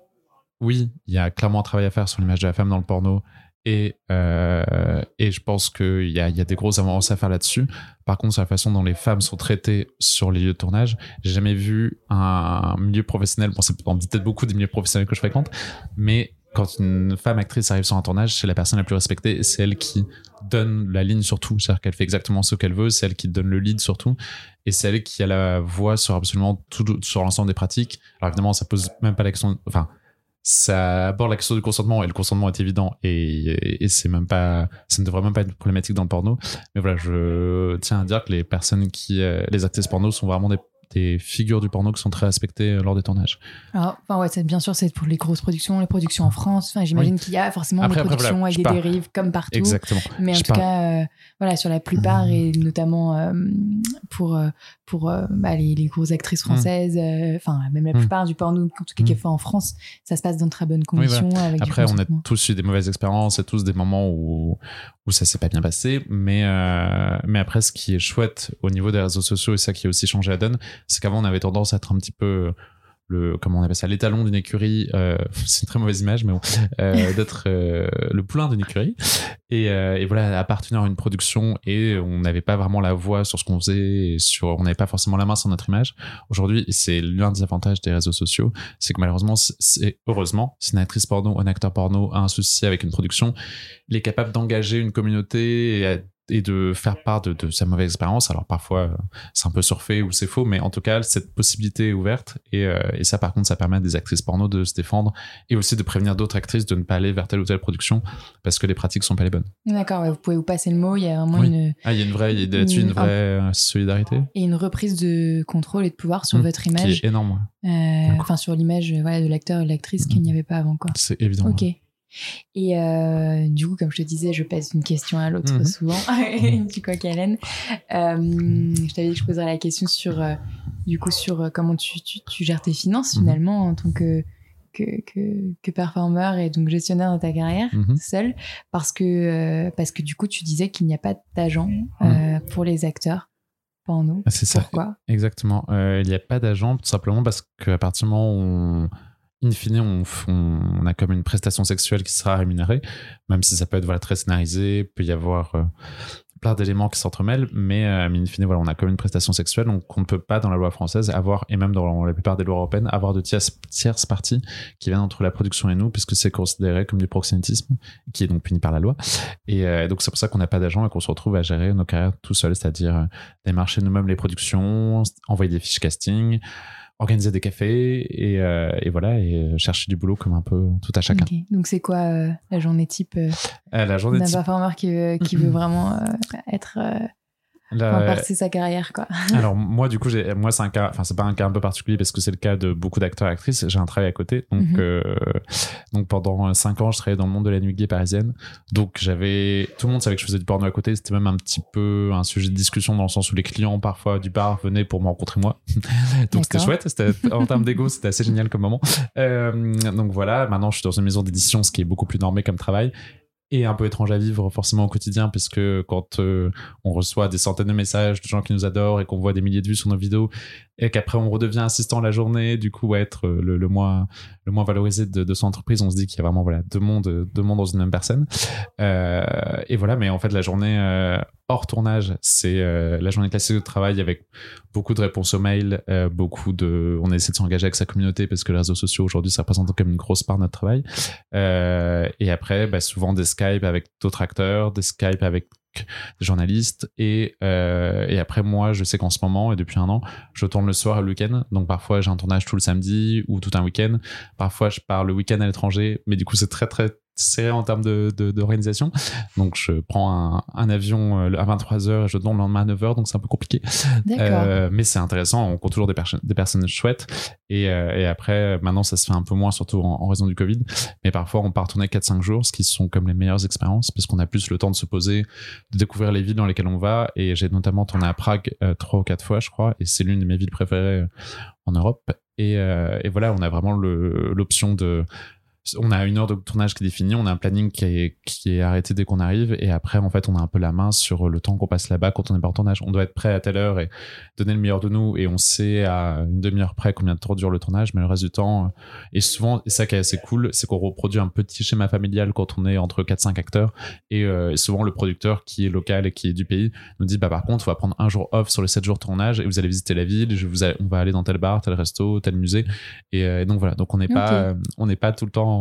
oui il y a clairement un travail à faire sur l'image de la femme dans le porno et, euh, et je pense qu'il y a, des grosses avancées à faire là-dessus. Par contre, sur la façon dont les femmes sont traitées sur les lieux de tournage, j'ai jamais vu un milieu professionnel, bon, c'est peut-être beaucoup des milieux professionnels que je fréquente, mais quand une femme actrice arrive sur un tournage, c'est la personne la plus respectée c'est elle qui donne la ligne sur tout. C'est-à-dire qu'elle fait exactement ce qu'elle veut, c'est elle qui donne le lead sur tout et c'est elle qui a la voix sur absolument tout, sur l'ensemble des pratiques. Alors évidemment, ça pose même pas la question, enfin, ça aborde la question du consentement et le consentement est évident et, c'est même pas, ça ne devrait même pas être problématique dans le porno. Mais voilà, je tiens à dire que les personnes qui, euh, les actrices porno sont vraiment des, des figures du porno qui sont très respectées euh, lors des tournages. Alors, enfin, ouais, c'est- bien sûr, c'est pour les grosses productions, les productions en France. Enfin, j'imagine qu'il y a forcément Après, des après, productions voilà, avec des dérives comme partout. Exactement. Mais en tout parle- cas, euh, voilà, sur la plupart et notamment euh, pour pour bah, les, les grosses actrices françaises, euh, enfin même la Mm. plupart du porno, en tout cas qui est Mm. fait en France, ça se passe dans de très bonnes conditions avec Après, on a tous eu des mauvaises expériences et tous des moments où, où ça s'est pas bien passé. Mais, mais après, ce qui est chouette au niveau des réseaux sociaux et ça qui a aussi changé la donne, c'est qu'avant, on avait tendance à être un petit peu le, comment on appelle ça, l'étalon d'une écurie. euh, <laughs> c'est une très mauvaise image, mais bon, euh, <laughs> d'être euh, le poulain d'une écurie. Et, et voilà, appartenir à une production et on n'avait pas vraiment la voix sur ce qu'on faisait et sur, on n'avait pas forcément la main sur notre image. Aujourd'hui, c'est l'un des avantages des réseaux sociaux, c'est que malheureusement, c'est- heureusement, si une actrice porno un acteur porno a un souci avec une production, il est capable d'engager une communauté et, et de faire part de, de sa mauvaise expérience. Alors parfois, euh, c'est un peu surfait ou c'est faux, mais en tout cas, cette possibilité est ouverte. Et, euh, et ça, par contre, ça permet à des actrices porno de se défendre et aussi de prévenir d'autres actrices de ne pas aller vers telle ou telle production parce que les pratiques sont pas les bonnes. D'accord, ouais, vous pouvez vous passer le mot. Il y a vraiment Oui. une Ah, il y a une vraie, il y a là-dessus une vraie euh, solidarité et une reprise de contrôle et de pouvoir sur Mm, votre qui image, est énorme. ouais. euh, enfin sur l'image voilà, de l'acteur et de l'actrice qu'il Mm. n'y avait pas avant quoi. C'est évident. Ok. Et euh, du coup, comme je te disais, je passe d'une question à l'autre Mhm. souvent. <laughs> du coq à l'âne. Euh, je t'avais dit que je poserais la question sur, euh, du coup, sur comment tu, tu, tu gères tes finances Mhm. finalement en tant que, que, que, que performeur et donc gestionnaire de ta carrière Mhm. seul. Parce que, parce que du coup, tu disais qu'il n'y a pas d'agent pour les acteurs porno. Ah, C'est ça. Pourquoi? Exactement. Il n'y a pas d'agent, tout simplement parce qu'à partir du moment où, on, in fine, on, on, a comme une prestation sexuelle qui sera rémunérée, même si ça peut être voilà, très scénarisé, peut y avoir euh, plein d'éléments qui s'entremêlent, mais, euh, in fine, voilà, on a comme une prestation sexuelle, donc on ne peut pas, dans la loi française, avoir, et même dans la plupart des lois européennes, avoir de tierces, tierces parties qui viennent entre la production et nous, puisque c'est considéré comme du proxénétisme, qui est donc puni par la loi. Et euh, donc c'est pour ça qu'on n'a pas d'agent et qu'on se retrouve à gérer nos carrières tout seul, c'est-à-dire euh, démarcher nous-mêmes les productions, envoyer des fiches casting, organiser des cafés et, euh, et voilà et euh, chercher du boulot comme un peu tout à chacun. Donc, c'est quoi euh, la journée type euh, Euh, la journée d'un type, performeur qui veut, qui veut vraiment euh, être. Euh, la- percer sa carrière, quoi. <laughs> alors moi du coup j'ai moi c'est un cas enfin c'est pas un cas un peu particulier parce que c'est le cas de beaucoup d'acteurs et actrices. J'ai un travail à côté. Donc Mhm. euh, donc pendant cinq ans je travaillais dans le monde de la nuit gay parisienne. Donc j'avais tout le monde savait que je faisais du porno à côté. C'était même un petit peu un sujet de discussion dans le sens où les clients parfois du bar venaient pour me rencontrer moi. <laughs> Donc c'était chouette. C'était en termes d'ego <laughs> c'était assez génial comme moment. Euh, donc voilà. Maintenant je suis dans une maison d'édition ce qui est beaucoup plus normé comme travail et un peu étrange à vivre forcément au quotidien puisque quand euh, on reçoit des centaines de messages de gens qui nous adorent et qu'on voit des milliers de vues sur nos vidéos et qu'après on redevient assistant la journée du coup être euh, le, moins le moins valorisé de, son entreprise on se dit qu'il y a vraiment voilà deux mondes deux mondes dans une même personne. Euh, et voilà mais en fait la journée hors tournage c'est euh, la journée classique de travail avec beaucoup de réponses aux mails euh, beaucoup de on essaie de s'engager avec sa communauté parce que les réseaux sociaux aujourd'hui ça représente comme une grosse part de notre travail euh, et après bah, souvent des Skype avec d'autres acteurs des Skype avec des journalistes. Et, et après, moi, je sais qu'en ce moment, et depuis un an, je tourne le soir et le week-end. Donc parfois, j'ai un tournage tout le samedi ou tout un week-end. Parfois, je pars le week-end à l'étranger, mais du coup, c'est très, très serré en termes de, d'organisation. Donc, je prends un, un avion euh, à 23h et je donne le lendemain à 9h, donc c'est un peu compliqué. Euh, mais c'est intéressant, on compte toujours des, personnes des personnes chouettes. Et, euh, et, après, maintenant, ça se fait un peu moins, surtout en, raison du Covid. Mais parfois, on part tourner 4-5 jours, ce qui sont comme les meilleures expériences, parce qu'on a plus le temps de se poser, de découvrir les villes dans lesquelles on va. Et j'ai notamment tourné à Prague euh, trois ou quatre fois, je crois, et c'est l'une de mes villes préférées en Europe. Et, et voilà, on a vraiment l'option de on a une heure de tournage qui est définie, on a un planning qui est, qui est arrêté dès qu'on arrive, et après, en fait, on a un peu la main sur le temps qu'on passe là-bas quand on est pas en tournage. On doit être prêt à telle heure et donner le meilleur de nous, et on sait à une demi-heure près combien de temps dure le tournage, mais le reste du temps, euh, et souvent, et ça qui est assez cool, c'est qu'on reproduit un petit schéma familial quand on est entre 4-5 acteurs, euh, et, souvent le producteur qui est local et qui est du pays nous dit, bah par contre, on va prendre un jour off sur les 7 jours de tournage, et vous allez visiter la ville, je vous on va aller dans tel bar, tel resto, tel musée, et, euh, donc voilà, donc on n'est pas, on n'est pas tout le temps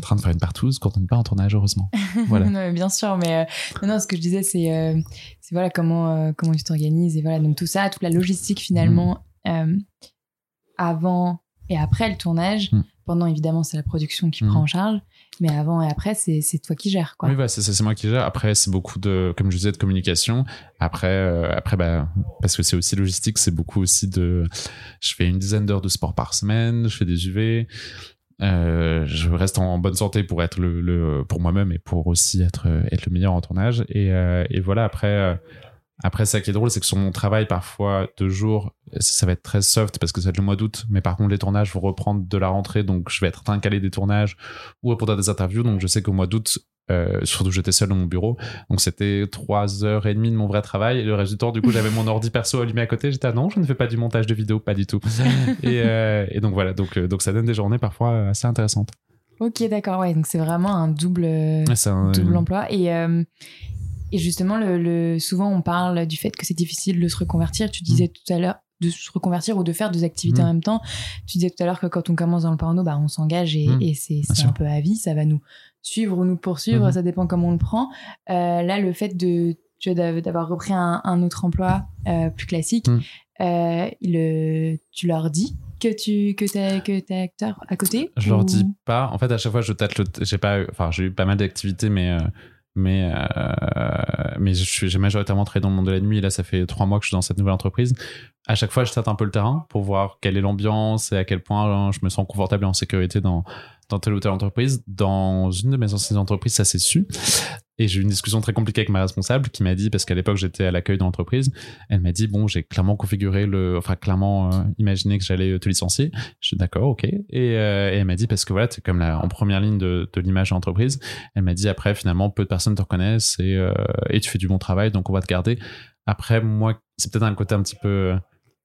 en train de faire une partouze quand on n'est pas en tournage, heureusement. <laughs> Voilà. non, bien sûr, mais euh, non, ce que je disais, c'est euh, voilà comment euh, comment tu t'organises et voilà donc tout ça, toute la logistique finalement mm. avant et après le tournage. Mm. Pendant évidemment c'est la production qui mm. prend en charge, mais avant et après c'est toi qui gères quoi. Oui, bah, c'est c'est moi qui gère. Après c'est beaucoup de comme je disais de communication. Après après bah parce que c'est aussi logistique, c'est beaucoup aussi de. Je fais une dizaine d'heures de sport par semaine, je fais des UV. Euh, je reste en bonne santé pour être le, le pour moi-même et pour aussi être être le meilleur en tournage. Et, euh, et voilà après euh, après ça qui est drôle c'est que sur mon travail parfois deux jours ça va être très soft parce que ça va être le mois d'août. Mais par contre les tournages vont reprendre de la rentrée. Donc je vais être incalé des tournages ou répondre à des interviews. Donc je sais qu'au mois d'août euh, surtout j'étais seul dans mon bureau. Donc c'était trois heures et demie de mon vrai travail. Et le reste du temps du coup j'avais mon ordi perso allumé à côté. J'étais ah non je ne fais pas du montage de vidéo pas du tout. <laughs> Et, euh, et, donc voilà. Donc euh, donc ça donne des journées parfois assez intéressantes. Ok d'accord. Ouais donc c'est vraiment un double double emploi. Et et justement le, souvent on parle du fait que c'est difficile de se reconvertir tu disais mm. tout à l'heure de se reconvertir ou de faire deux activités mm. en même temps. Tu disais tout à l'heure que quand on commence dans le porno, bah, on s'engage et, mm. et c'est un peu à vie. Ça va nous suivre ou nous poursuivre, mhm. ça dépend comment on le prend. Euh, là, le fait de d'avoir repris un, autre emploi euh, plus classique, euh, tu leur dis que tu que es, que acteur à côté Je leur dis pas. En fait, à chaque fois, je tâte le. J'ai pas. Enfin, j'ai eu pas mal d'activités, mais mais mais j'ai majoritairement travaillé dans le monde de la nuit et là ça fait trois mois que je suis dans cette nouvelle entreprise à chaque fois je tâte un peu le terrain pour voir quelle est l'ambiance et à quel point je me sens confortable et en sécurité dans dans telle ou telle entreprise. Dans une de mes anciennes entreprises, ça s'est su. Et j'ai eu une discussion très compliquée avec ma responsable qui m'a dit, parce qu'à l'époque j'étais à l'accueil de l'entreprise, elle m'a dit, bon, j'ai clairement configuré le, enfin, clairement euh, imaginé que j'allais te licencier. Je suis d'accord, ok. Et, euh, elle m'a dit, parce que voilà, es comme en première ligne de, de l'image de l'entreprise, elle m'a dit, après, finalement, peu de personnes te reconnaissent euh, et tu fais du bon travail, donc on va te garder. Après, moi, c'est peut-être un côté un petit peu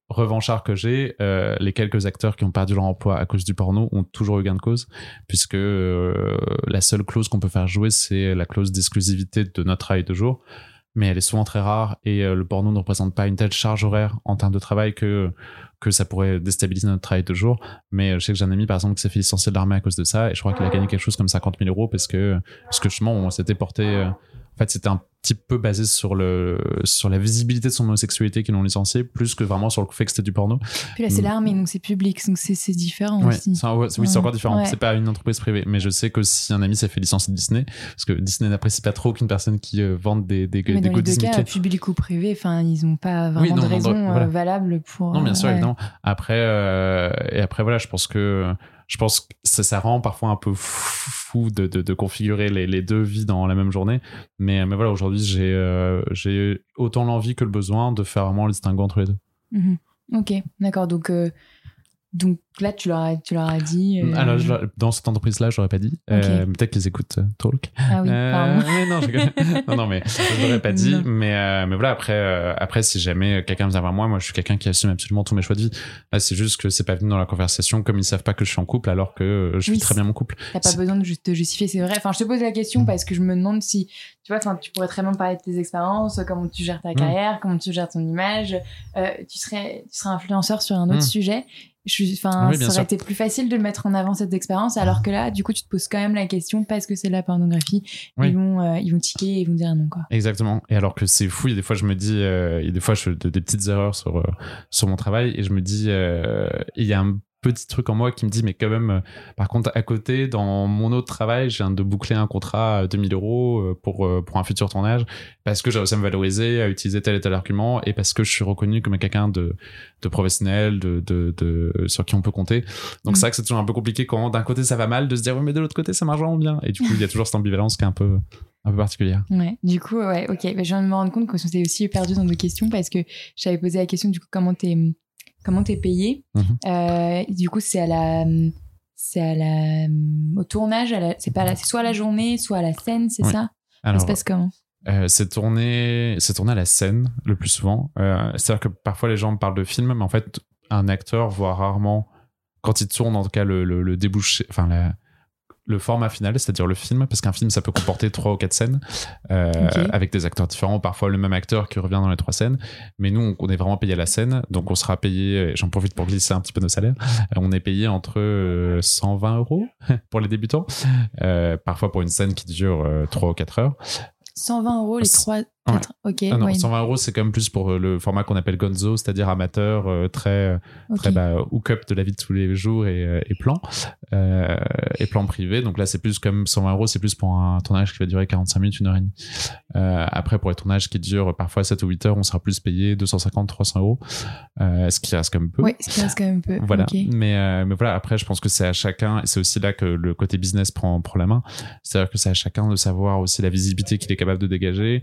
revanchard que j'ai, euh, les quelques acteurs qui ont perdu leur emploi à cause du porno ont toujours eu gain de cause, puisque euh, la seule clause qu'on peut faire jouer, c'est la clause d'exclusivité de notre travail de jour. Mais elle est souvent très rare et euh, le porno ne représente pas une telle charge horaire en termes de travail que, que ça pourrait déstabiliser notre travail de jour. Mais je sais que j'ai un ami, par exemple, qui s'est fait licencier de l'armée à cause de ça et je crois qu'il a gagné quelque chose comme 50 000 euros parce que, parce que justement, on s'était porté en fait, c'était un petit peu basé sur le sur la visibilité de son homosexualité qu'ils l'ont licencié, plus que vraiment sur le fait que c'était du porno. Puis là, c'est mm. l'armée, donc c'est public, donc c'est différent aussi. oui, c'est encore différent. C'est pas une entreprise privée, mais je sais que si un ami s'est fait licencier de Disney, parce que Disney n'apprécie pas trop qu'une personne qui euh, vende des des, mais des dans les deux cas, public ou privé, enfin, ils n'ont pas vraiment de raison euh, valable pour. Non, bien sûr, évidemment. Après, euh, et après voilà, je pense que je pense que ça, ça rend parfois un peu fou de, configurer les, deux vies dans la même journée. Mais, mais voilà, aujourd'hui, j'ai euh, j'ai autant l'envie que le besoin de faire vraiment le distinguo entre les deux. Mhm. Ok, d'accord. Donc, euh, donc là, tu leur as, tu leur as dit. Euh, Alors, dans cette entreprise-là, je n'aurais pas dit. Euh, peut-être qu'ils écoutent euh, Talk. Ah oui, pardon. <laughs> Mais non, je... non, non, mais je l'aurais pas dit. Mais, mais voilà, après, après si jamais quelqu'un vient vers moi, moi, je suis quelqu'un qui assume absolument tous mes choix de vie. Là, c'est juste que c'est pas venu dans la conversation comme ils savent pas que je suis en couple alors que je vis très bien mon couple. T'as pas besoin de te justifier, c'est vrai. Enfin, je te pose la question mm. parce que je me demande si, tu vois, tu pourrais très bien parler de tes expériences, comment tu gères ta mm. carrière, comment tu gères ton image. tu serais, tu serais influenceur sur un autre mm. sujet je suis enfin ça aurait été plus facile de mettre en avant cette expérience, alors que là, du coup, tu te poses quand même la question parce que c'est de la pornographie. Ils vont, euh, ils vont tiquer et ils vont dire non, quoi. Exactement. Et alors que c'est fou, il y a des fois, je me dis, euh, il y a des fois, je fais des petites erreurs sur, sur mon travail et je me dis, il y a un petit truc en moi qui me dit mais quand même euh, par contre à côté dans mon autre travail j'ai de boucler un contrat à 2000 euros euh, pour euh, pour un futur tournage parce que j'ai réussi à me valoriser à utiliser tel et tel argument et parce que je suis reconnu comme quelqu'un de de professionnel de, de, de sur qui on peut compter donc mm. c'est vrai que c'est toujours un peu compliqué quand d'un côté ça va mal de se dire oui mais de l'autre côté ça marche vraiment bien et du coup il y a toujours cette ambivalence qui est un peu un peu particulière. Ouais, du coup, ouais, ok. Bah, je viens de me rendre compte qu'on s'était aussi perdu dans nos questions parce que j'avais posé la question du coup comment t'es comment tu es payé. Mhm. Euh, du coup, c'est à la c'est à la au tournage, c'est pas c'est soit à la journée, soit à la scène, c'est ça? Ça se passe comment? euh, c'est tourné, c'est tourné à la scène le plus souvent. Euh, c'est-à-dire que parfois les gens me parlent de film, mais en fait, un acteur voit rarement, quand il tourne, en tout cas, le, le, le débouché, enfin, la, le format final, c'est-à-dire le film, parce qu'un film, ça peut comporter trois ou quatre scènes euh, avec des acteurs différents, parfois le même acteur qui revient dans les trois scènes. Mais nous, on, est vraiment payé à la scène, donc on sera payé. J'en profite pour glisser un petit peu nos salaires. Euh, on est payé entre 120 euh, euros <laughs> pour les débutants, parfois pour une scène qui dure trois ou quatre heures. 120 euros les trois Ok. Ah non, 120 euros, c'est quand même plus pour euh, le format qu'on appelle Gonzo, c'est-à-dire amateur, euh, très, euh, très bah, hook-up de la vie de tous les jours et, et plan. et plan privé. Donc là, c'est plus comme 120 euros, c'est plus pour un tournage qui va durer 45 minutes, une heure et demie. après, pour les tournages qui durent parfois 7 ou 8 heures, on sera plus payé 250, 300 euros. ce qui reste quand même peu. Oui, ce qui reste quand même peu. Voilà. Mais, mais voilà, après, je pense que c'est à chacun, et c'est aussi là que le côté business prend, prend la main. C'est-à-dire que c'est à chacun de savoir aussi la visibilité qu'il est capable de dégager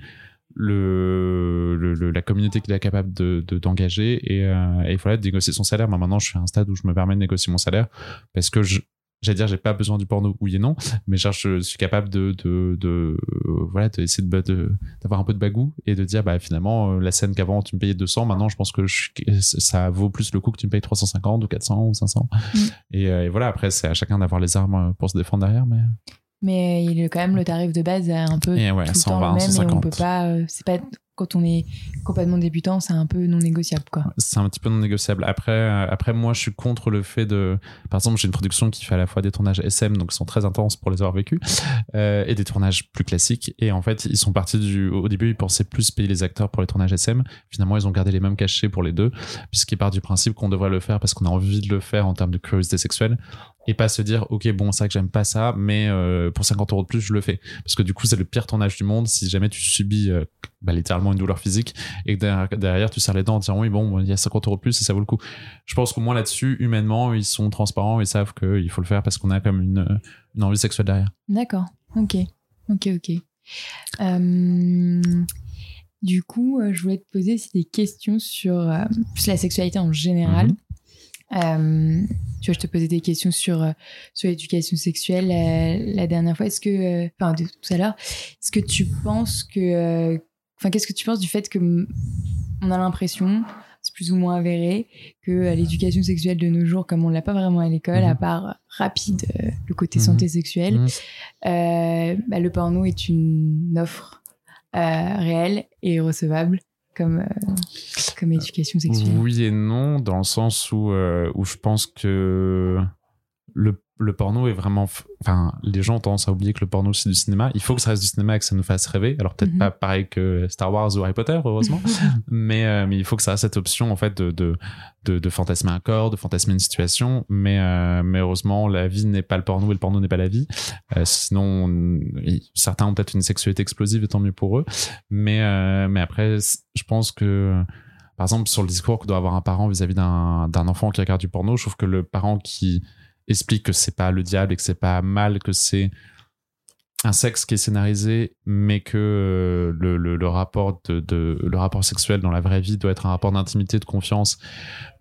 le, la communauté qu'il est capable de d'engager et, euh, il faut de négocier son salaire. Moi, maintenant, je suis à un stade où je me permets de négocier mon salaire parce que je, j'allais dire j'ai pas besoin du porno oui et non mais genre je suis capable de de, de voilà d'essayer de, d'avoir un peu de bagou et de dire bah finalement euh, la scène qu'avant tu me payais 200 maintenant je pense que ça vaut plus le coup que tu me payes 350 ou 400 ou 500 mm. et, euh, et, voilà après c'est à chacun d'avoir les armes pour se défendre derrière mais mais il est quand même le tarif de base un peu tout le temps le même et on peut pas euh, c'est pas quand on est complètement débutant, c'est un peu non négociable, quoi. C'est un petit peu non négociable. Après, euh, après, moi, je suis contre le fait de, par exemple, j'ai une production qui fait à la fois des tournages SM, donc ils sont très intenses pour les avoir vécus, euh, et des tournages plus classiques. Et en fait, ils sont partis du, au début, ils pensaient plus payer les acteurs pour les tournages SM. Finalement, ils ont gardé les mêmes cachets pour les deux, puisqu'ils partent du principe qu'on devrait le faire parce qu'on a envie de le faire en termes de curiosité sexuelle et pas se dire ok bon c'est que j'aime pas ça mais euh, pour 50 euros de plus je le fais. Parce que du coup c'est le pire tournage du monde si jamais tu subis bah, littéralement une douleur physique et que derrière, tu serres les dents en disant oui bon il y a 50 euros de plus et ça vaut le coup. Je pense qu'au moins là-dessus humainement ils sont transparents ils savent qu'il faut le faire parce qu'on a comme une, une envie sexuelle derrière. D'accord. Ok. Ok ok. Euh, du coup euh, je voulais te poser des questions sur euh, la sexualité en général mhm. tu vois, je te posais des questions sur, sur l'éducation sexuelle la dernière fois. Est-ce que, enfin, tout à l'heure, est-ce que tu penses que, Enfin, qu'est-ce que tu penses du fait que on a l'impression, c'est plus ou moins avéré, que euh, l'éducation sexuelle de nos jours, comme on l'a pas vraiment à l'école, à mhm. part rapide euh, le côté mhm. santé sexuelle, mhm. euh, bah, le porno est une offre réelle et recevable comme, comme éducation sexuelle. Oui et non, dans le sens où, où je pense que le le porno est vraiment. Enfin, les gens ont tendance à oublier que le porno c'est du cinéma. Il faut que ça reste du cinéma et que ça nous fasse rêver. Alors, peut-être mhm. pas pareil que Star Wars ou Harry Potter, heureusement. <laughs> mais, euh, mais il faut que ça ait cette option, en fait, de, de, de, fantasmer un corps, de fantasmer une situation. Mais, euh, mais heureusement, la vie n'est pas le porno et le porno n'est pas la vie. Euh, sinon, certains ont peut-être une sexualité explosive et tant mieux pour eux. Mais, mais après, je pense que par exemple, sur le discours que doit avoir un parent vis-à-vis d'un enfant qui regarde du porno, je trouve que le parent qui explique que c'est pas le diable et que c'est pas mal, que c'est un sexe qui est scénarisé, mais que euh, le, le, rapport de, le rapport sexuel dans la vraie vie doit être un rapport d'intimité, de confiance,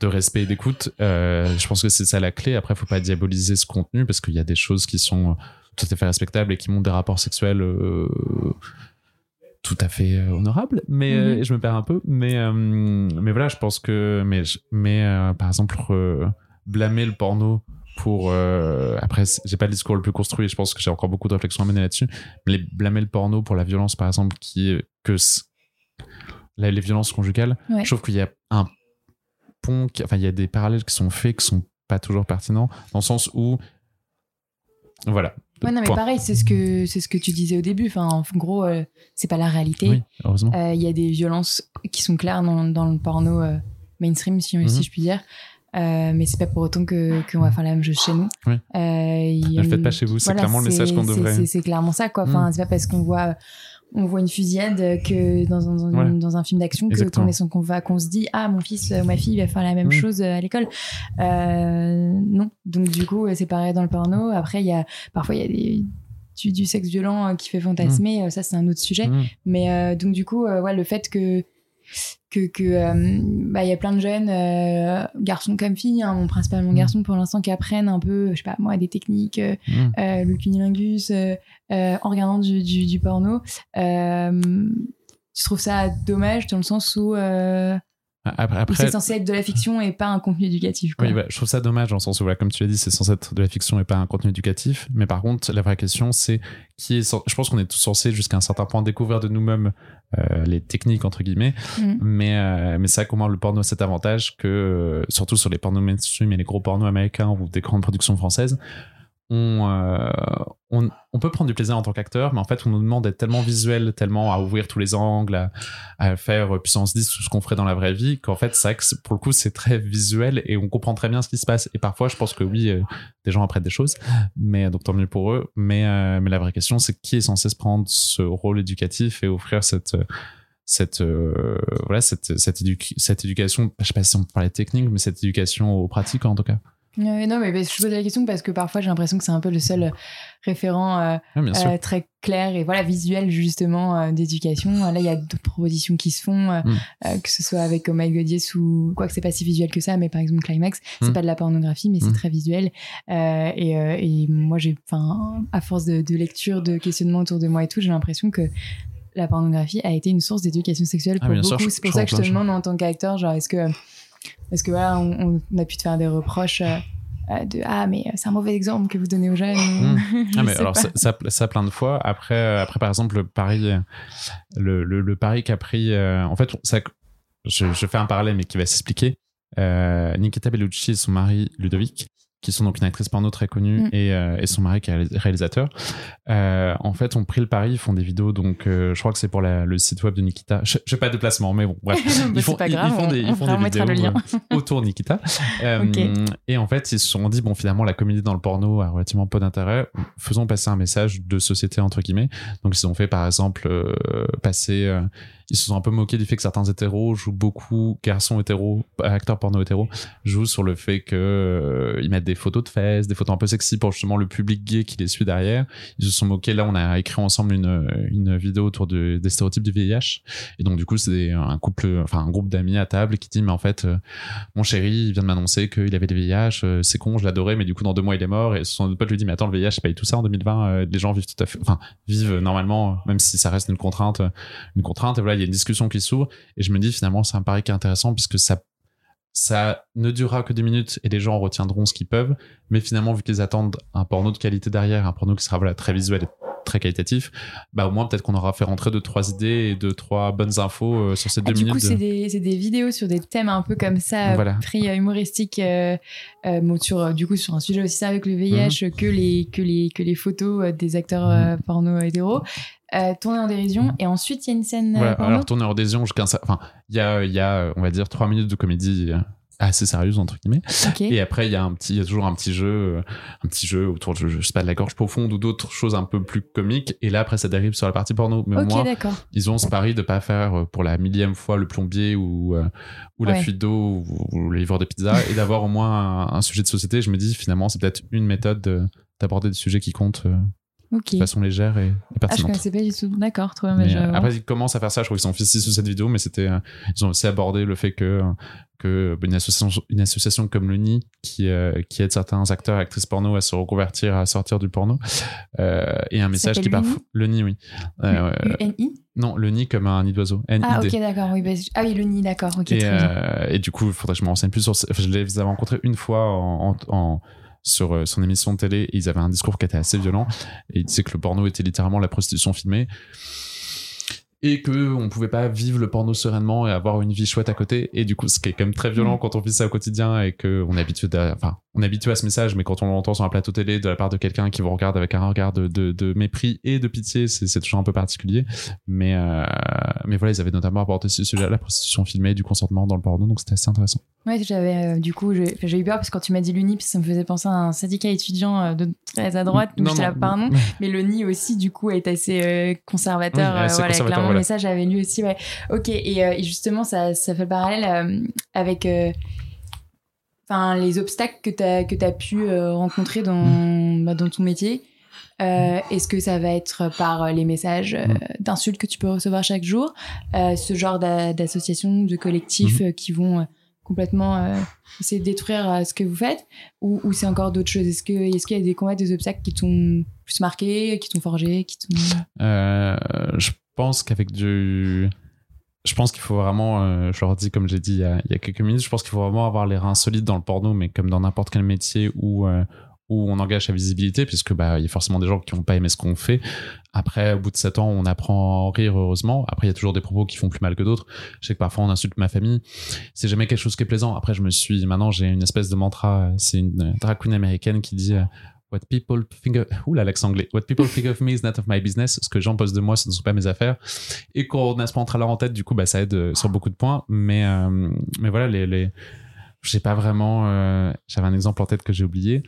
de respect et d'écoute. Euh, je pense que c'est ça la clé. Après, faut pas diaboliser ce contenu parce qu'il y a des choses qui sont tout à fait respectables et qui montrent des rapports sexuels euh, tout à fait honorables. Mais mm-hmm. je me perds un peu. Mais mais voilà, je pense que mais mais par exemple blâmer le porno pour euh, après j'ai pas le discours le plus construit je pense que j'ai encore beaucoup de réflexions à mener là-dessus mais blâmer le porno pour la violence par exemple qui que les violences conjugales je trouve qu'il y a un pont enfin il y a des parallèles qui sont faits qui sont pas toujours pertinent, dans le sens où. Voilà. Ouais, non, mais Point. pareil, c'est ce que c'est ce que tu disais au début. Enfin, en gros, euh, c'est pas la réalité. Oui, heureusement. Euh, Il y a des violences qui sont claires dans, dans le porno euh, mainstream, si, Mhm. si je puis dire. Euh, mais c'est pas pour autant que qu'on va faire la même chose chez nous. Oui. Euh, Ne le faites une- pas chez vous, c'est voilà, clairement le message qu'on devrait. c'est- clairement ça, quoi. Enfin, Mm. c'est pas parce qu'on voit on voit une fusillade que dans un, dans un film d'action que qu'on est son- qu'on va qu'on se dit ah mon fils ma fille va faire la même Mm. chose euh, à l'école Euh, non donc du coup euh, c'est pareil dans le porno après il y a parfois il y a des du, du sexe violent euh, qui fait fantasmer euh, ça c'est un autre sujet Mm. mais euh, donc du coup, ouais, le fait que que que euh, bah il y a plein de jeunes euh, garçons comme filles, hein, bon, principalement Mm. garçons pour l'instant qui apprennent un peu, je sais pas moi, des techniques, euh, Mm. le cunilingus, en regardant du, du, du porno. Euh, je trouve ça dommage dans le sens où, Après, après c'est censé être de la fiction et pas un contenu éducatif. Quoi. Oui, bah, je trouve ça dommage dans le sens où, voilà, comme tu l'as dit, c'est censé être de la fiction et pas un contenu éducatif. Mais par contre, la vraie question, c'est qui est. Je pense qu'on est tous censés, jusqu'à un certain point, découvrir de nous-mêmes euh, les techniques, entre guillemets. Mm. Mais, euh, mais ça, comment le porno a cet avantage que, euh, surtout sur les pornos mainstream et les gros pornos américains ou des grandes productions françaises, on, euh, on, peut prendre du plaisir en tant qu'acteur, mais en fait, on nous demande d'être tellement visuel, tellement à ouvrir tous les angles, à, à faire puissance 10, tout ce qu'on ferait dans la vraie vie, qu'en fait, ça, pour le coup, c'est très visuel et on comprend très bien ce qui se passe. Et parfois, je pense que oui, euh, des gens apprennent des choses, mais donc tant mieux pour eux. Mais, euh, mais la vraie question, c'est qui est censé se prendre ce rôle éducatif et offrir cette. cette voilà cette cette, édu- cette éducation je sais pas si on peut parler technique mais cette éducation aux pratiques en tout cas Non, mais je pose la question parce que parfois j'ai l'impression que c'est un peu le seul référent euh, Ouais, bien sûr euh, très clair et voilà visuel justement euh, d'éducation. Là, il y a d'autres propositions qui se font, euh, Mm. euh, que ce soit avec Oh My Yes ou quoi que c'est pas si visuel que ça, mais par exemple Climax, c'est Mm. pas de la pornographie, mais c'est Mm. très visuel. Euh, et, euh, et moi, j'ai, enfin, à force de, de lecture, de questionnement autour de moi et tout, j'ai l'impression que la pornographie a été une source d'éducation sexuelle Ah, pour beaucoup. c'est pour ça que je te demande en tant qu'acteur, genre, est-ce que, est-ce que voilà, on, on a pu te faire des reproches euh, euh, de ah mais c'est un mauvais exemple que vous donnez aux jeunes. Mm. <laughs> Je Ah, mais alors ça, ça, ça plein de fois. Après, euh, après par exemple le pari, euh, le, le, le pari qu'a pris. euh, en fait, ça, je, je fais un parallèle mais qui va s'expliquer. Euh, Nikita Bellucci et son mari Ludovic, qui sont donc une actrice porno très connue Mm. et, euh, et son mari qui est réalis- réalisateur. Euh, en fait, ont pris le pari, ils font des vidéos. Donc, euh, je crois que c'est pour la- le site web de Nikita. Je, je fais pas de placement, mais bon, bref. <laughs> Bah, ils font, pas ils- grave, ils font on- des, ils on font des mettra le vidéos lien. euh, autour Nikita. <laughs> Euh, Ok. Et en fait, ils se sont dit, bon, finalement, la comédie dans le porno a relativement peu d'intérêt. Faisons passer un message de société, entre guillemets. Donc, ils ont fait, par exemple, euh, passer... ils se sont un peu moqués du fait que certains hétéros jouent beaucoup, garçons hétéros, acteurs porno hétéros, jouent sur le fait que euh, ils mettent des photos de fesses, des photos un peu sexy pour justement le public gay qui les suit derrière. Ils se sont moqués. Là, on a écrit ensemble une, une vidéo autour de- des stéréotypes du VIH. Et donc, du coup, c'est un couple, enfin, un groupe d'amis à table qui dit, mais en fait, euh, mon chéri, il vient de m'annoncer qu'il avait des VIH, euh, c'est con, je l'adorais, mais du coup, dans deux mois, il est mort. Et son pote lui dit, mais attends, le VIH, pas tout ça en 2020. euh, les gens vivent tout à fait, enfin, vivent normalement, même si ça reste une contrainte, une contrainte. Et voilà, il y a une discussion qui s'ouvre. Et je me dis, finalement, c'est un pari qui est intéressant puisque ça, ça ne durera que des minutes et les gens retiendront ce qu'ils peuvent. Mais finalement, vu qu'ils attendent un porno de qualité derrière, un porno qui sera voilà, très visuel et très qualitatif, bah au moins peut-être qu'on aura fait rentrer deux trois idées et deux trois bonnes infos euh, sur ces Ah, deux du minutes. coup, de- c'est des, des vidéos sur des thèmes un peu comme ça, Voilà. pris humoristiques, euh, euh, bon, sur, euh, du coup, sur un sujet aussi sérieux que le VIH, Mhm. que, les, que, les, que les photos euh, des acteurs euh, porno hétéros, euh, tournées en dérision. Et ensuite, il y a une scène euh, Voilà, porno. alors tourner jusqu'à un cer- enfin il y a y a on va dire trois minutes de comédie euh, assez sérieuse entre guillemets. Et après il y a un petit il y a toujours un petit jeu euh, un petit jeu autour de, je sais pas de la gorge profonde ou d'autres choses un peu plus comiques. Et là après ça dérive sur la partie porno. Mais moi ils ont ce pari de pas faire euh, pour la millième fois le plombier ou euh, ou la fuite d'eau ou, ou le livreur de pizza et d'avoir au moins un, un sujet de société. Je me dis finalement c'est peut-être une méthode de- d'aborder des sujets qui comptent euh, Ok. de façon légère et, et Ah, je connaissais pas du tout. D'accord, trop bien. euh, après, ils commencent à faire ça. Je crois qu'ils sont fait 6 ou 7 vidéos, mais c'était, euh, ils ont aussi abordé le fait que, que une association, une association comme le NI, qui, euh, qui aide certains acteurs et actrices porno à se reconvertir, à sortir du porno, et un message qui parfois, le NI, oui. UNI non, le nid comme un nid d'oiseau. Ah, ok, d'accord. Oui, bah, ah oui, le nid, d'accord. Ok, et, et du coup, il faudrait que je me renseigne plus sur. Enfin, je les avais rencontrés une fois en, en- en- sur euh, son émission de télé ils avaient un discours qui était assez violent. Et ils disaient que le porno était littéralement la prostitution filmée. Et que on pouvait pas vivre le porno sereinement et avoir une vie chouette à côté et du coup ce qui est quand même très violent Mm. quand on vit ça au quotidien et que on est habitué à- enfin on est habitué à ce message mais quand on l'entend sur un plateau télé de la part de quelqu'un qui vous regarde avec un regard de, de, de mépris et de pitié c'est toujours un peu particulier mais euh, mais voilà ils avaient notamment abordé ce sujet la prostitution filmée du consentement dans le porno donc c'était assez intéressant Ouais, j'avais euh, du coup, j'ai eu peur parce que quand tu m'as dit l'UNIP, ça me faisait penser à un syndicat étudiant euh, de très à droite. Donc Non, j'étais là, non. pardon. <laughs> Mais le NI aussi, du coup, est assez conservateur. Oui, assez voilà, conservateur, clairement, voilà. mais ça, j'avais lu aussi. Ouais. Ok, et, euh, et justement, ça, ça fait le parallèle euh, avec euh, enfin, les obstacles que tu as, que as pu rencontrer dans, bah, dans ton métier. Euh, Est-ce que ça va être par les messages euh, d'insultes que tu peux recevoir chaque jour, euh, ce genre d'a- d'associations, de collectifs Mm. euh, qui vont complètement essayer de détruire ce que vous faites, ou, ou c'est encore d'autres choses? Est-ce qu'il y a des combats, des obstacles qui t'ont plus marqué, qui t'ont forgé, qui t'ont... Je pense qu'avec du. Je pense qu'il faut vraiment, euh, je leur dis comme j'ai dit il y, a, quelques minutes, je pense qu'il faut vraiment avoir les reins solides dans le porno, mais comme dans n'importe quel métier où, euh, où on engage sa visibilité, puisque bah, il y a forcément des gens qui n'ont pas aimé ce qu'on fait. Après, au bout de 7 ans, on apprend à rire, heureusement. Après, il y a toujours des propos qui font plus mal que d'autres. Je sais que parfois on insulte ma famille. C'est jamais quelque chose qui est plaisant. Après, je me suis, maintenant, j'ai une espèce de mantra. C'est une euh, drag queen américaine qui dit euh, What people think of... Ouh là, l'accent anglais. What people think of me is not of my business. Ce que gens posent de moi, ce ne sont pas mes affaires. Et quand on a ce mantra-là en tête, du coup, bah, ça aide euh, sur beaucoup de points. Mais, euh, mais voilà, les, les... j'ai pas vraiment. euh, J'avais un exemple en tête que j'ai oublié.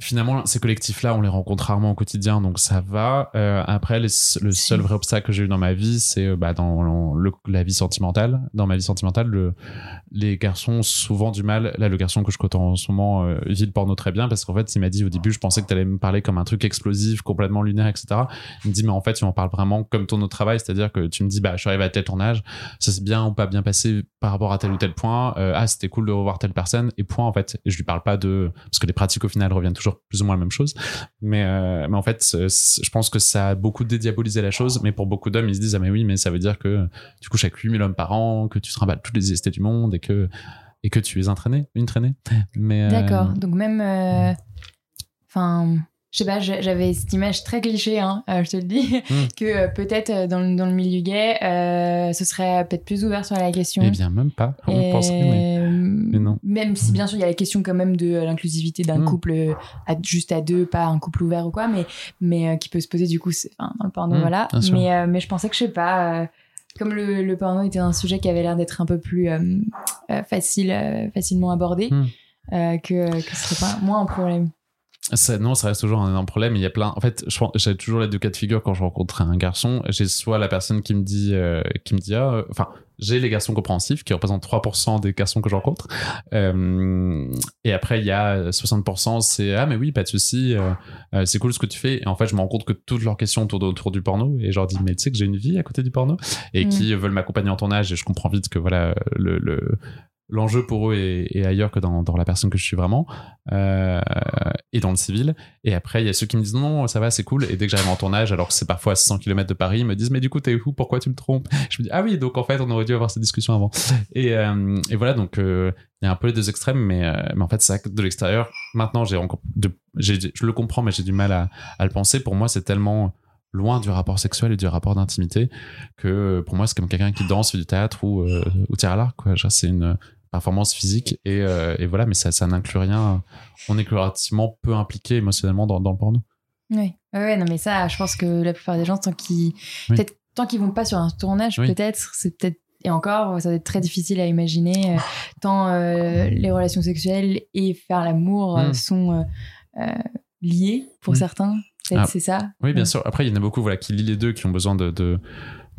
Finalement, ces collectifs-là, on les rencontre rarement au quotidien, donc ça va. Euh, après, les- le seul vrai obstacle que j'ai eu dans ma vie, c'est euh, bah, dans le- la vie sentimentale. Dans ma vie sentimentale, le, les garçons ont souvent du mal. Là, le garçon que je côtoie en ce moment euh, vit le porno très bien parce qu'en fait, il m'a dit au début, je pensais que tu allais me parler comme un truc explosif, complètement lunaire, etc. Il me dit, mais en fait, tu m'en parles vraiment comme ton autre travail, c'est-à-dire que tu me dis, bah, je suis arrivé à tel tournage, ça s'est bien ou pas bien passé par rapport à tel ou tel point. Euh, ah, c'était cool de revoir telle personne et point en fait. Et je lui parle pas de parce que les pratiques au final reviennent toujours plus ou moins la même chose. Mais euh, mais en fait, je pense que ça a beaucoup dédiabolisé la chose. Mais pour beaucoup d'hommes, ils se disent ah mais oui, mais ça veut dire que tu couches avec 8000 hommes par an, que tu te trimbales toutes les IST du monde et que et que tu es un traîné, une traînée. Mais euh, D'accord, donc même... euh, Enfin... je sais pas, j'a- j'avais cette image très cliché, hein, euh, je te le dis, Mm. <laughs> que euh, peut-être euh, dans, le- dans le milieu gay, euh, ce serait peut-être plus ouvert sur la question. Eh bien, même pas. On Et, penserait, mais euh, non. Même si bien sûr il y a la question quand même de l'inclusivité d'un Mm. couple à, juste à deux, pas un couple ouvert ou quoi, mais, mais euh, qui peut se poser du coup enfin, dans le porno, voilà. Mais, euh, mais je pensais que je sais pas, comme le, le porno était un sujet qui avait l'air d'être un peu plus facile, facilement abordé, que, que ce serait pas moins un problème. Ça, non, ça reste toujours un énorme problème. Il y a plein. En fait, j'ai toujours les deux cas de figure quand je rencontre un garçon. J'ai soit la personne qui me dit, euh, qui me dit, ah, euh, enfin, j'ai les garçons compréhensifs qui représentent 3% des garçons que je rencontre. Euh, et après, il y a 60%, c'est ah mais oui, pas de souci, euh, c'est cool ce que tu fais. Et en fait, je me rends compte que toutes leurs questions tournent autour du porno. Et je leur dis, mais tu sais que j'ai une vie à côté du porno? Et Mm. qui veulent m'accompagner en tournage. Et je comprends vite que voilà le, le l'enjeu pour eux est, est ailleurs que dans, dans la personne que je suis vraiment euh, et dans le civil. Et après il y a ceux qui me disent non ça va c'est cool. Et dès que j'arrive en tournage alors que c'est parfois à 600 km de Paris ils me disent mais du coup t'es où? Pourquoi tu me trompes? Je me dis ah oui donc en fait on aurait dû avoir cette discussion avant. Et, euh, et voilà donc euh, il y a un peu les deux extrêmes mais, mais en fait ça de l'extérieur maintenant j'ai je le comprends mais j'ai du mal à, à le penser. Pour moi c'est tellement loin du rapport sexuel et du rapport d'intimité que pour moi c'est comme quelqu'un qui danse fait du théâtre ou, ou tire à l'arc c'est une performance physique et, euh, et voilà mais ça, ça n'inclut rien on est relativement peu impliqué émotionnellement dans, dans le porno Oui, ouais, non, mais ça, je pense que la plupart des gens, tant qu'ils, Oui. peut-être, tant qu'ils vont pas sur un tournage, Oui. peut-être, c'est peut-être, et encore, ça va être très difficile à imaginer, euh, tant euh, les relations sexuelles et faire l'amour euh, Mm. sont liés pour Mm. certains. Peut-être Ah, c'est ça. Oui, bien Ouais. sûr. Après, il y en a beaucoup voilà, qui lient les deux, qui ont besoin de, de,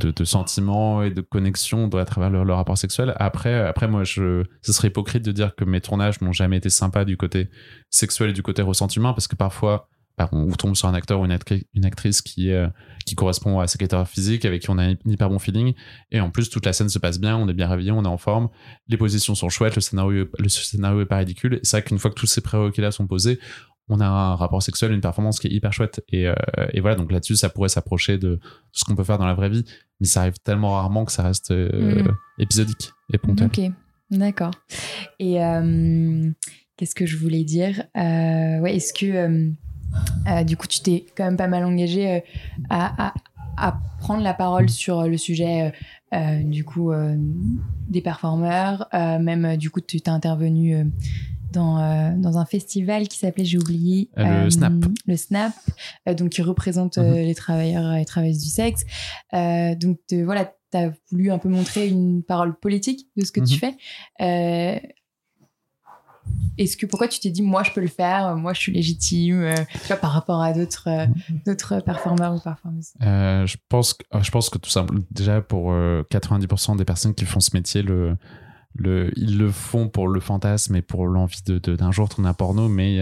de, sentiments et de connexion à travers leur, leur rapport sexuel. Après, après moi, je, ce serait hypocrite de dire que mes tournages n'ont jamais été sympas du côté sexuel et du côté ressenti humain, parce que parfois, bah, on tombe sur un acteur ou une, actri- une actrice qui, euh, qui correspond à ses critères physiques, avec qui on a un hyper bon feeling. Et en plus, toute la scène se passe bien, on est bien réveillé, on est en forme, les positions sont chouettes, le scénario, le scénario est pas ridicule. C'est vrai qu'une fois que tous ces prérequis-là sont posés, on a un rapport sexuel, une performance qui est hyper chouette. Et, euh, et voilà, donc là-dessus, ça pourrait s'approcher de ce qu'on peut faire dans la vraie vie, mais ça arrive tellement rarement que ça reste euh, Mhm. épisodique et ponctuel. Ok, d'accord. Et euh, qu'est-ce que je voulais dire? Ouais, est-ce que du coup tu t'es quand même pas mal engagé à, à- à prendre la parole sur le sujet du coup des performeurs. même du coup, tu t'es intervenu dans, dans un festival qui s'appelait, j'ai oublié. le Snap. Le Snap, donc qui représente mhm. les travailleurs et travailleuses du sexe. donc voilà, tu as voulu un peu montrer une parole politique de ce que tu mhm. fais. Est-ce que pourquoi tu t'es dit moi je peux le faire, moi je suis légitime, euh, tu vois, par rapport à d'autres euh, d'autres performeurs ou performeuses? Euh, Je pense que je pense que tout simplement déjà pour 90% des personnes qui font ce métier le le, ils le font pour le fantasme et pour l'envie de, d'un jour tourner un porno, mais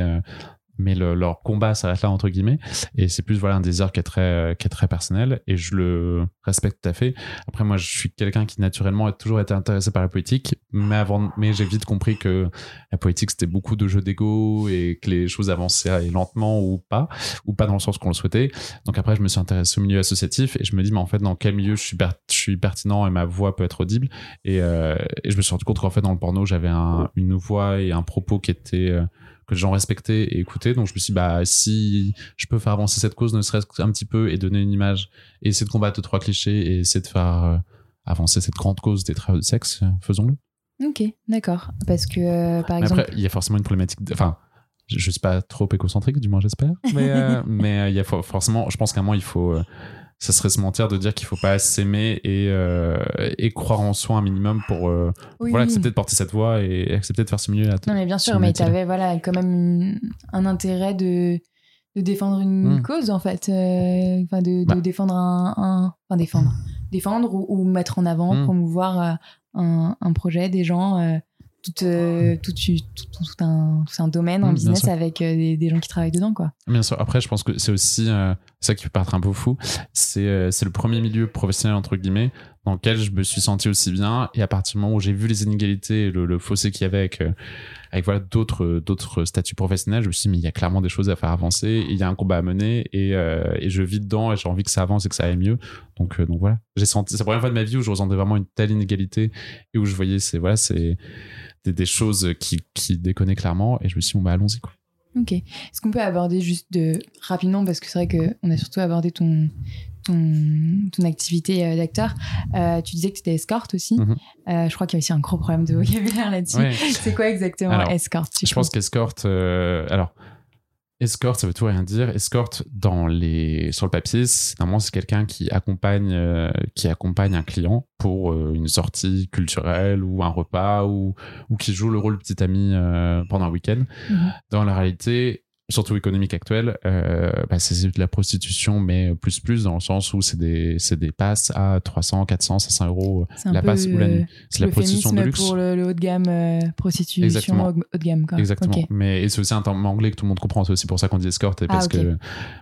mais leur combat s'arrête là entre guillemets. Et c'est plus voilà un désir qui est très qui est très personnel et je le respecte tout à fait. Après moi je suis quelqu'un qui naturellement a toujours été intéressé par la politique mais avant mais j'ai vite compris que la politique c'était beaucoup de jeux d'ego et que les choses avançaient lentement ou pas ou pas dans le sens qu'on le souhaitait. Donc après je me suis intéressé au milieu associatif et je me dis mais en fait dans quel milieu je suis je suis pertinent et ma voix peut être audible? Et, euh, et je me suis rendu compte qu'en fait dans le porno j'avais un, une voix et un propos qui était euh, que les gens respectaient et écoutaient. Donc je me suis dit, bah, si je peux faire avancer cette cause, ne serait-ce qu'un petit peu, et donner une image, et essayer de combattre trois clichés, et essayer de faire euh, avancer cette grande cause des travailleurs de sexe, faisons-le. Ok, d'accord. Parce que, euh, par exemple. Après, il y a forcément une problématique. Enfin, je, ne suis pas trop écocentrique, du moins j'espère. Mais, euh, <laughs> mais il y a forcément, je pense qu'à un moment, il faut ça serait se mentir de dire qu'il faut pas s'aimer et, euh, et croire en soi un minimum pour euh, voilà, accepter de porter cette voix et accepter de faire ce milieu-là. Non, mais bien sûr, mais tu avais voilà, quand même un intérêt de, de défendre une hmm. cause, en fait. Euh, enfin, de, de bah. défendre un, Enfin, défendre. Défendre ou, mettre en avant, hmm. promouvoir un, un, projet, des gens tout, euh, tout, tout, un, un, domaine, un mmh, business avec euh, des, gens qui travaillent dedans. Quoi. Bien sûr. Après, je pense que c'est aussi euh, ça qui peut paraître un peu fou. C'est le premier milieu professionnel, entre guillemets, dans lequel je me suis senti aussi bien. Et à partir du moment où j'ai vu les inégalités et le, fossé qu'il y avait avec, avec voilà, d'autres, d'autres statuts professionnels, je me suis dit, mais il y a clairement des choses à faire avancer. Il y a un combat à mener et, et je vis dedans et j'ai envie que ça avance et que ça aille mieux. Donc, donc voilà. J'ai senti, c'est la première fois de ma vie où je ressentais vraiment une telle inégalité et où je voyais, c'est, voilà, c'est, des, choses qui, qui déconnaient clairement. Et je me suis dit, bon, bah, allons-y. Quoi. Ok. Est-ce qu'on peut aborder juste de, rapidement, parce que c'est vrai qu'on a surtout abordé ton, ton, ton activité euh, d'acteur. Euh, tu disais que tu étais escorte aussi. Mhm. Euh, je crois qu'il y a aussi un gros problème de vocabulaire là-dessus. <laughs> C'est quoi exactement escorte Je pense qu'escorte, alors, Escort, ça veut tout rien dire. Escort, dans les, sur le papier, normalement, c'est quelqu'un qui accompagne, euh, qui accompagne un client pour euh, une sortie culturelle ou un repas ou, ou qui joue le rôle de petit ami euh, pendant un week-end. Mhm. Dans la réalité, surtout économique actuelle, euh, bah, c'est de la prostitution, mais plus plus dans le sens où c'est des, des passes à 300, 400, 500 euros la passe ou la nuit. C'est la prostitution de luxe. pour le, haut de gamme, euh, prostitution Exactement. haut de gamme. Quoi. Exactement. Mais c'est aussi un terme anglais que tout le monde comprend. C'est aussi pour ça qu'on dit escorte. Et ah, parce, que,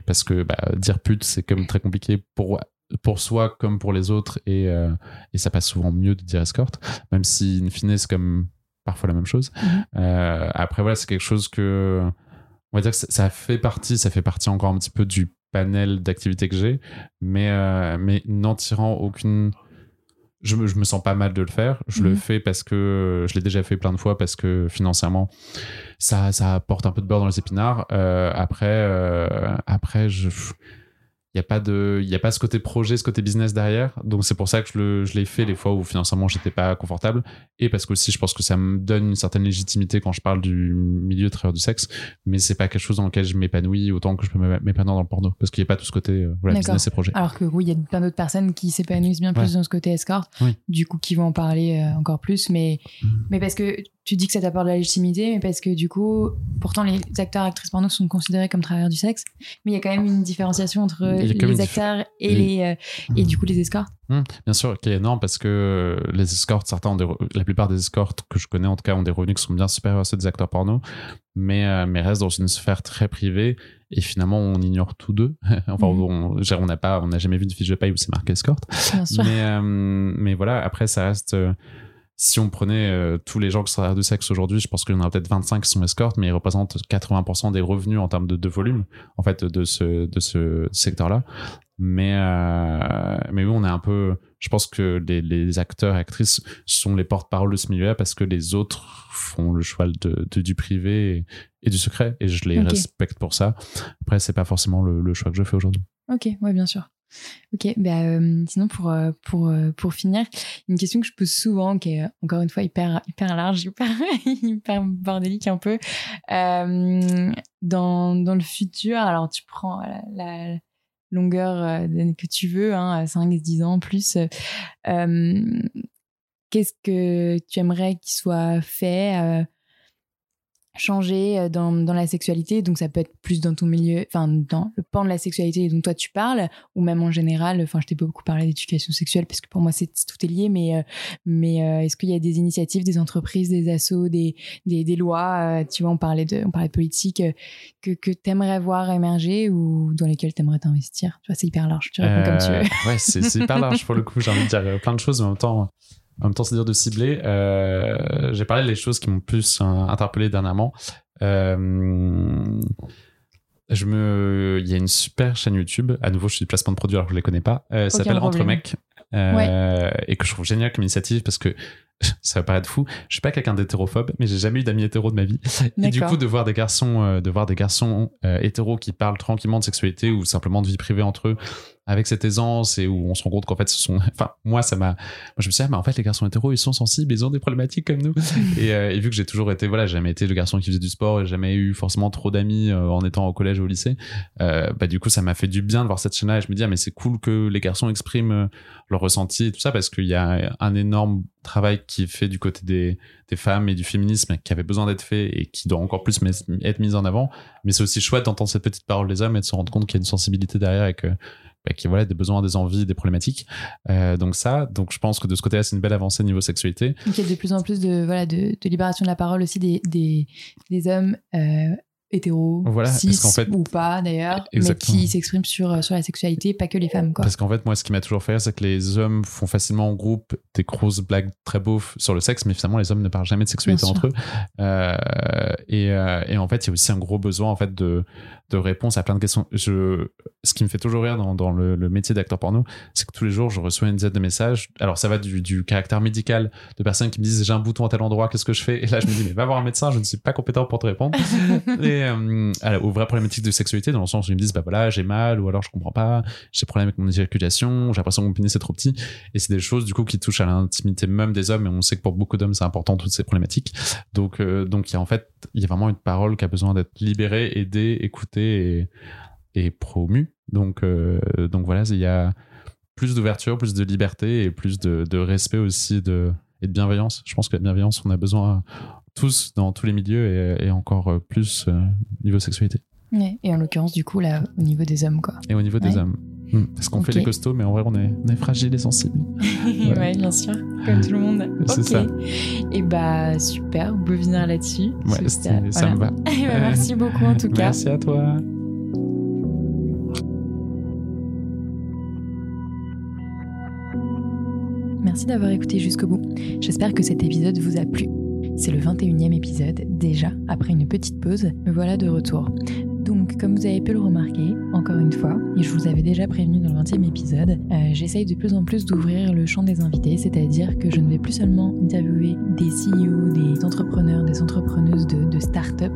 parce que bah, dire pute, c'est comme très compliqué pour pour soi comme pour les autres et, euh, et ça passe souvent mieux de dire escorte même si in fine c'est comme parfois la même chose mhm. euh, après voilà c'est quelque chose que on va dire que ça fait partie, ça fait partie encore un petit peu du panel d'activités que j'ai, mais, euh, mais n'en tirant aucune. Je me, je me sens pas mal de le faire. Je le mhm. fais parce que je l'ai déjà fait plein de fois parce que financièrement, ça, ça apporte un peu de beurre dans les épinards. Euh, après, euh, après, je il n'y a pas de y a pas ce côté projet ce côté business derrière. Donc c'est pour ça que je, je l'ai fait les fois où financièrement j'étais pas confortable. Et parce que aussi je pense que ça me donne une certaine légitimité quand je parle du milieu travailleur du sexe. Mais c'est pas quelque chose dans lequel je m'épanouis autant que je peux m'épanouir dans le porno. Parce qu'il n'y a pas tout ce côté euh, voilà, business et projet. Alors que oui il y a plein d'autres personnes qui s'épanouissent bien plus dans ce côté escort du coup qui vont en parler euh, encore plus. Mais mmh. mais parce que tu dis que ça t'apporte de la légitimité, mais parce que du coup, pourtant les acteurs et actrices porno sont considérés comme travailleurs du sexe, mais il y a quand même une différenciation entre les acteurs et, les, euh, et du coup les escortes. Mmh, bien sûr, qui est énorme parce que les escortes, certains ont la plupart des escortes que je connais en tout cas ont des revenus qui sont bien supérieurs à ceux des acteurs porno, mais, euh, mais restent dans une sphère très privée et finalement on ignore tous deux. <laughs> enfin, mmh. on n'a pas, on n'a jamais vu de fiche de paye où c'est marqué escorte. Mais, euh, mais voilà, après ça reste si on prenait euh, tous les gens qui sont de sexe aujourd'hui, je pense qu'il y en a peut-être 25 qui sont escortes, mais ils représentent 80% des revenus en termes de, de, volume, en fait, de ce, de ce secteur-là. Mais, euh, mais oui, on est un peu. Je pense que les, les acteurs et actrices sont les porte-parole de ce milieu-là parce que les autres font le choix de, du privé et, du secret, et je les respecte pour ça. Après, c'est pas forcément le, le choix que je fais aujourd'hui. Ok, ouais, bien sûr. Ok, bah, sinon pour, pour, pour finir, une question que je pose souvent, qui est encore une fois hyper, hyper large, <laughs> hyper, hyper bordélique un peu. dans, dans le futur, alors tu prends la, longueur que tu veux, hein, 5, 10 ans plus, qu'est-ce que tu aimerais qu'il soit fait changer euh, dans, dans, la sexualité, donc ça peut être plus dans ton milieu, enfin dans le pan de la sexualité dont toi tu parles, ou même en général, enfin je t'ai beaucoup parlé d'éducation sexuelle parce que pour moi c'est tout est lié, mais, euh, mais euh, est-ce qu'il y a des initiatives, des entreprises, des assos, des, des, des lois, tu vois, on parlait de, on parlait de politique, que, que tu aimerais voir émerger ou dans lesquelles tu aimerais t'investir? Tu vois, c'est hyper large, tu réponds comme tu veux. Ouais, c'est hyper large pour le coup, j'ai envie de dire plein de choses, mais en même temps en même temps, c'est dire de cibler. Euh, j'ai parlé des choses qui m'ont plus euh, interpellé dernièrement. Euh, je me, il y a une super chaîne YouTube. À nouveau, je suis placement de produit alors que je les connais pas. Euh, ça s'appelle Entre mecs. Et que je trouve génial comme initiative parce que <laughs> ça va paraître fou. Je suis pas quelqu'un d'hétérophobe, mais j'ai jamais eu d'amis hétéros de ma vie. Et du coup, de voir des garçons, de voir des garçons hétéros qui parlent tranquillement de sexualité ou simplement de vie privée entre eux, avec cette aisance et où on se rend compte qu'en fait, ce sont, enfin, moi, ça m'a, je me suis dit, ah, mais en fait, les garçons hétéros, ils sont sensibles, ils ont des problématiques comme nous. <laughs> et, euh, et, vu que j'ai toujours été, voilà, jamais été le garçon qui faisait du sport, et jamais eu forcément trop d'amis en étant au collège ou au lycée, bah, du coup, ça m'a fait du bien de voir cette chaîne-là et je me dis, ah, mais c'est cool que les garçons expriment leur ressenti et tout ça parce qu'il y a un énorme travail qui est fait du côté des, des femmes et du féminisme qui avait besoin d'être fait et qui doit encore plus être mis en avant. Mais c'est aussi chouette d'entendre cette petite parole des hommes et de se rendre compte qu'il y a une sensibilité derrière et que bah, a voilà, des besoins, des envies, des problématiques. Euh, donc ça, donc je pense que de ce côté-là, c'est une belle avancée niveau sexualité. Il y a de plus en plus de, voilà, de, libération de la parole aussi des, des, des hommes euh, hétéro, voilà, cis fait, ou pas d'ailleurs, mais qui s'expriment sur, euh, sur la sexualité, pas que les femmes. Quoi. Parce qu'en fait, moi, ce qui m'a toujours fait rire, c'est que les hommes font facilement en groupe des grosses blagues très beaufs sur le sexe, mais finalement, les hommes ne parlent jamais de sexualité entre eux. Euh, et, euh, et, en fait, il y a aussi un gros besoin en fait de, de réponse à plein de questions. Je, ce qui me fait toujours rire dans, dans le, le, métier d'acteur porno, c'est que tous les jours, je reçois une dizaine de messages. Alors, ça va du, du caractère médical de personnes qui me disent j'ai un bouton à tel endroit, qu'est-ce que je fais? Et là, je me dis mais va voir un médecin, je ne suis pas compétent pour te répondre. et <laughs> euh, aux vraies problématiques de sexualité, dans le sens où ils me disent bah voilà, j'ai mal, ou alors je comprends pas, j'ai problème avec mon éjaculation, j'ai l'impression que mon pénis est trop petit. Et c'est des choses du coup qui touchent à l'intimité même des hommes. Et on sait que pour beaucoup d'hommes, c'est important toutes ces problématiques. Donc, euh, donc il y a en fait, il y a vraiment une parole qui a besoin d'être libérée, aidée, écoutée et et promu. Donc, euh, donc voilà, il y a plus d'ouverture, plus de liberté et plus de, de respect aussi de, et de bienveillance. Je pense que la bienveillance, on a besoin tous dans tous les milieux et, encore plus euh, niveau sexualité. et en l'occurrence, du coup, là, au niveau des hommes, quoi. Et au niveau des hommes. Hmm. Parce qu'on fait les costauds, mais en vrai, on est, on est fragile et sensible. <laughs> ouais. bien sûr, comme tout le monde. C'est ça. Et bah, super, on peut venir là-dessus. Ouais, ça me va. Bah, <laughs> merci beaucoup, en tout <laughs> cas. Merci à toi. Merci d'avoir écouté jusqu'au bout. J'espère que cet épisode vous a plu. C'est le 21e épisode, déjà, après une petite pause, me voilà de retour. Donc, comme vous avez pu le remarquer, encore une fois, et je vous avais déjà prévenu dans le 20e épisode, euh, j'essaye de plus en plus d'ouvrir le champ des invités, c'est-à-dire que je ne vais plus seulement interviewer des CEO, des entrepreneurs, des entrepreneuses de, start-up,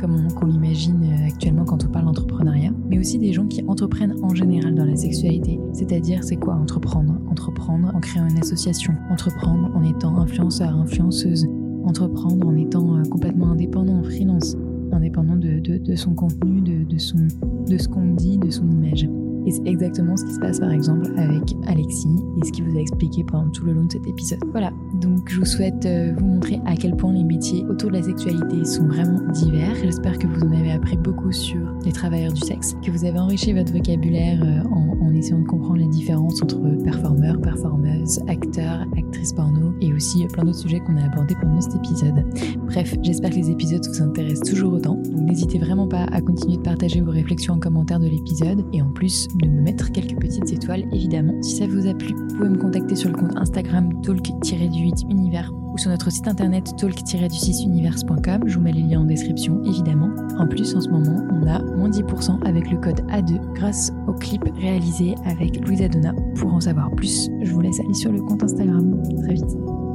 comme on, l'imagine euh, actuellement quand on parle d'entrepreneuriat, mais aussi des gens qui entreprennent en général dans la sexualité, c'est-à-dire c'est quoi entreprendre? Entreprendre en créant une association, entreprendre en étant influenceur, influenceuse, entreprendre en étant euh, complètement indépendant, freelance, indépendant de, son contenu, de, ce qu'on dit, de son image. Et c'est exactement ce qui se passe par exemple avec Alexis et ce qu'il vous a expliqué pendant tout le long de cet épisode. Voilà, donc je vous souhaite euh, vous montrer à quel point les métiers autour de la sexualité sont vraiment divers. J'espère que vous en avez appris beaucoup sur les travailleurs du sexe, que vous avez enrichi votre vocabulaire euh, en, essayant de comprendre la différence entre performeurs, performeuses, acteurs, actrices porno et aussi plein d'autres sujets qu'on a abordés pendant cet épisode. Bref, j'espère que les épisodes vous intéressent toujours autant. Donc n'hésitez vraiment pas à continuer de partager vos réflexions en commentaire de l'épisode et en plus de me mettre quelques petites étoiles, évidemment, si ça vous a plu. Vous pouvez me contacter sur le compte Instagram talk-du8univers ou sur notre site internet talk-du6univers.com. Je vous mets les liens en description, évidemment. En plus, en ce moment, on a moins 10% avec le code A2 grâce au clip réalisé avec Louisa Donna. Pour en savoir plus, je vous laisse aller sur le compte Instagram. Très vite.